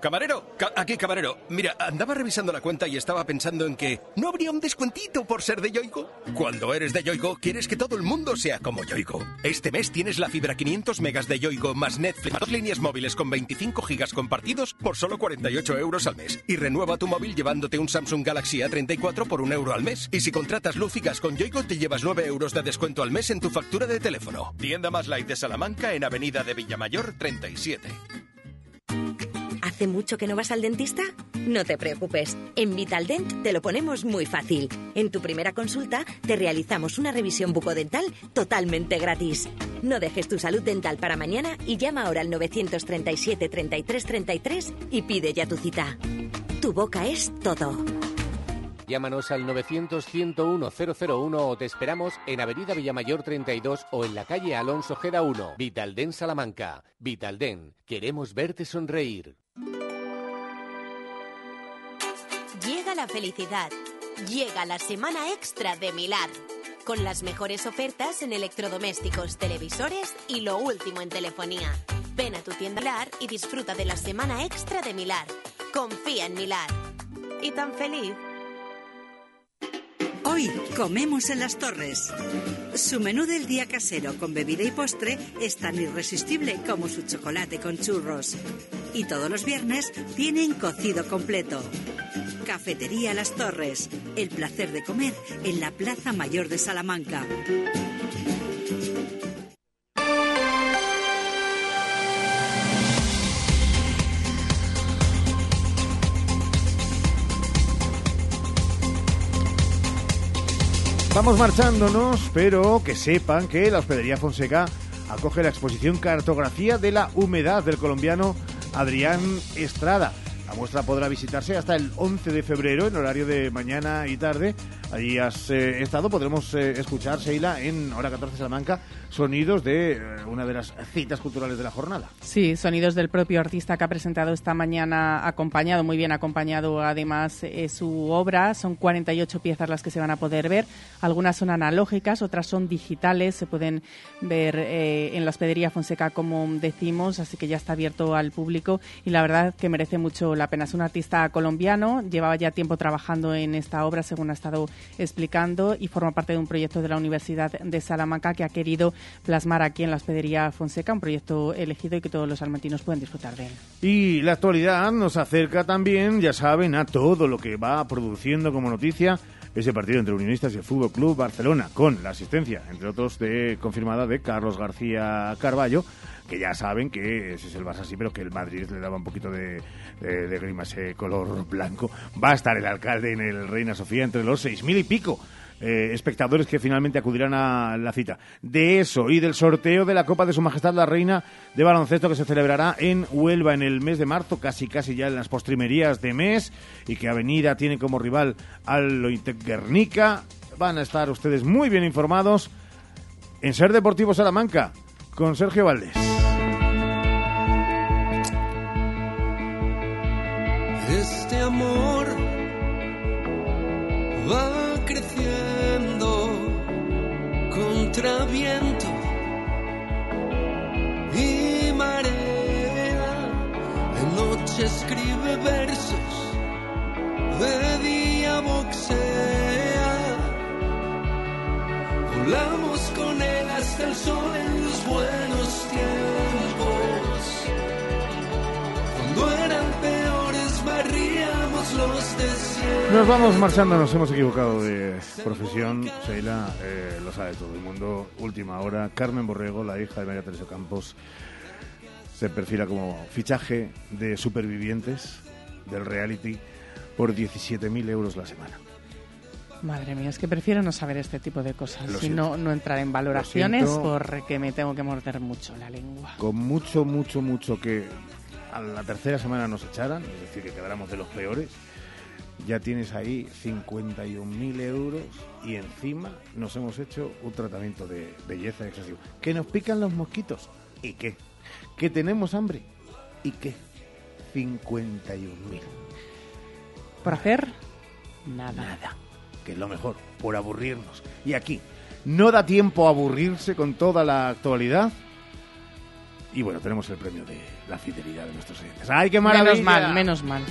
Camarero, aquí camarero. Mira, andaba revisando la cuenta y estaba pensando en que no habría un descuentito por ser de Yoigo. Cuando eres de Yoigo, quieres que todo el mundo sea como Yoigo. Este mes tienes la fibra 500 megas de Yoigo más Netflix, dos líneas móviles con 25 gigas compartidos por solo 48 euros al mes. Y renueva tu móvil llevándote un Samsung Galaxy A34 por un euro al mes. Y si contratas luz con Yoigo, te llevas 9 euros de descuento al mes en tu factura de teléfono. Tienda más light de Salamanca en Avenida de Villamayor 37. ¿Hace mucho que no vas al dentista? No te preocupes, en Vitaldent te lo ponemos muy fácil. En tu primera consulta te realizamos una revisión bucodental totalmente gratis. No dejes tu salud dental para mañana y llama ahora al 937 33 33 y pide ya tu cita. Tu boca es todo. Llámanos al 900-101-001 o te esperamos en Avenida Villamayor 32 o en la calle Alonso Gera 1. Vitalden Salamanca. Vitalden. Queremos verte sonreír. Llega la felicidad. Llega la semana extra de Milar. Con las mejores ofertas en electrodomésticos, televisores y lo último en telefonía. Ven a tu tienda Milar y disfruta de la semana extra de Milar. Confía en Milar. Y tan feliz. Hoy comemos en las torres. Su menú del día casero con bebida y postre es tan irresistible como su chocolate con churros. Y todos los viernes tienen cocido completo. Cafetería Las Torres. El placer de comer en la Plaza Mayor de Salamanca. Vamos marchándonos, pero que sepan que la Hospedería Fonseca acoge la exposición Cartografía de la Humedad del colombiano Adrián Estrada. La muestra podrá visitarse hasta el 11 de febrero en horario de mañana y tarde. Allí has eh, estado, podremos eh, escuchar, Sheila, en Hora 14 Salamanca, sonidos de eh, una de las citas culturales de la jornada. Sí, sonidos del propio artista que ha presentado esta mañana, acompañado, muy bien acompañado además eh, su obra. Son 48 piezas las que se van a poder ver. Algunas son analógicas, otras son digitales. Se pueden ver eh, en la hospedería Fonseca, como decimos, así que ya está abierto al público y la verdad que merece mucho la pena. Es un artista colombiano, llevaba ya tiempo trabajando en esta obra, según ha estado explicando, y forma parte de un proyecto de la Universidad de Salamanca que ha querido plasmar aquí en la hospedería Fonseca, un proyecto elegido y que todos los salmantinos pueden disfrutar de él. Y la actualidad nos acerca también, ya saben, a todo lo que va produciendo como noticia ese partido entre Unionistas y el Fútbol Club Barcelona, con la asistencia, entre otros, de confirmada de Carlos García Carballo, que ya saben que ese es el Barça sí, pero que el Madrid le daba un poquito de, de, de grima ese color blanco. Va a estar el alcalde en el Reina Sofía entre los seis mil y pico. Eh, espectadores que finalmente acudirán a la cita. De eso y del sorteo de la Copa de Su Majestad la Reina de Baloncesto que se celebrará en Huelva en el mes de marzo, casi casi ya en las postrimerías de mes, y que Avenida tiene como rival al Loitec Guernica. Van a estar ustedes muy bien informados en Ser Deportivo Salamanca con Sergio Valdés. Este amor va contra y marea. De noche escribe versos, de día boxea. Volamos con él hasta el sol en los buenos tiempos. Nos vamos marchando, nos hemos equivocado de profesión. Sheila, eh, lo sabe todo el mundo. Última hora, Carmen Borrego, la hija de María Teresa Campos, se perfila como fichaje de supervivientes del reality por 17.000 euros la semana. Madre mía, es que prefiero no saber este tipo de cosas siento. no, no entrar en valoraciones porque me tengo que morder mucho la lengua. Con mucho, mucho, mucho que a la tercera semana nos echaran, es decir, que quedáramos de los peores, ya tienes ahí 51.000 euros y encima nos hemos hecho un tratamiento de belleza excesivo. ¿Que nos pican los mosquitos? ¿Y qué? ¿Que tenemos hambre? ¿Y qué? 51.000. Por hacer nada. Nada. Que es lo mejor, por aburrirnos. Y aquí, no da tiempo a aburrirse con toda la actualidad. Y bueno, tenemos el premio de la fidelidad de nuestros oyentes. ¡Ay, qué maravilla! Menos mal, menos mal.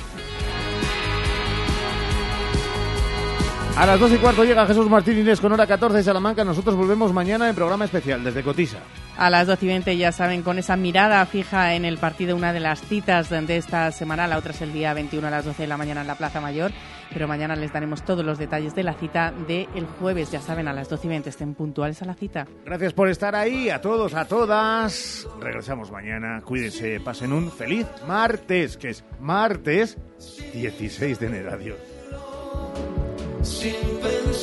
A las dos y cuarto llega Jesús Martín Inés con hora 14 de Salamanca. Nosotros volvemos mañana en programa especial desde Cotisa. A las 12 y 20 ya saben, con esa mirada fija en el partido, una de las citas de de esta semana, la otra es el día 21 a las 12 de la mañana en la Plaza Mayor, pero mañana les daremos todos los detalles de la cita del jueves, ya saben, a las 12 y 20 estén puntuales a la cita. Gracias por estar ahí, a todos, a todas. Regresamos mañana. Cuídense, pasen un feliz martes, que es martes 16 de enero. Adiós. 心分享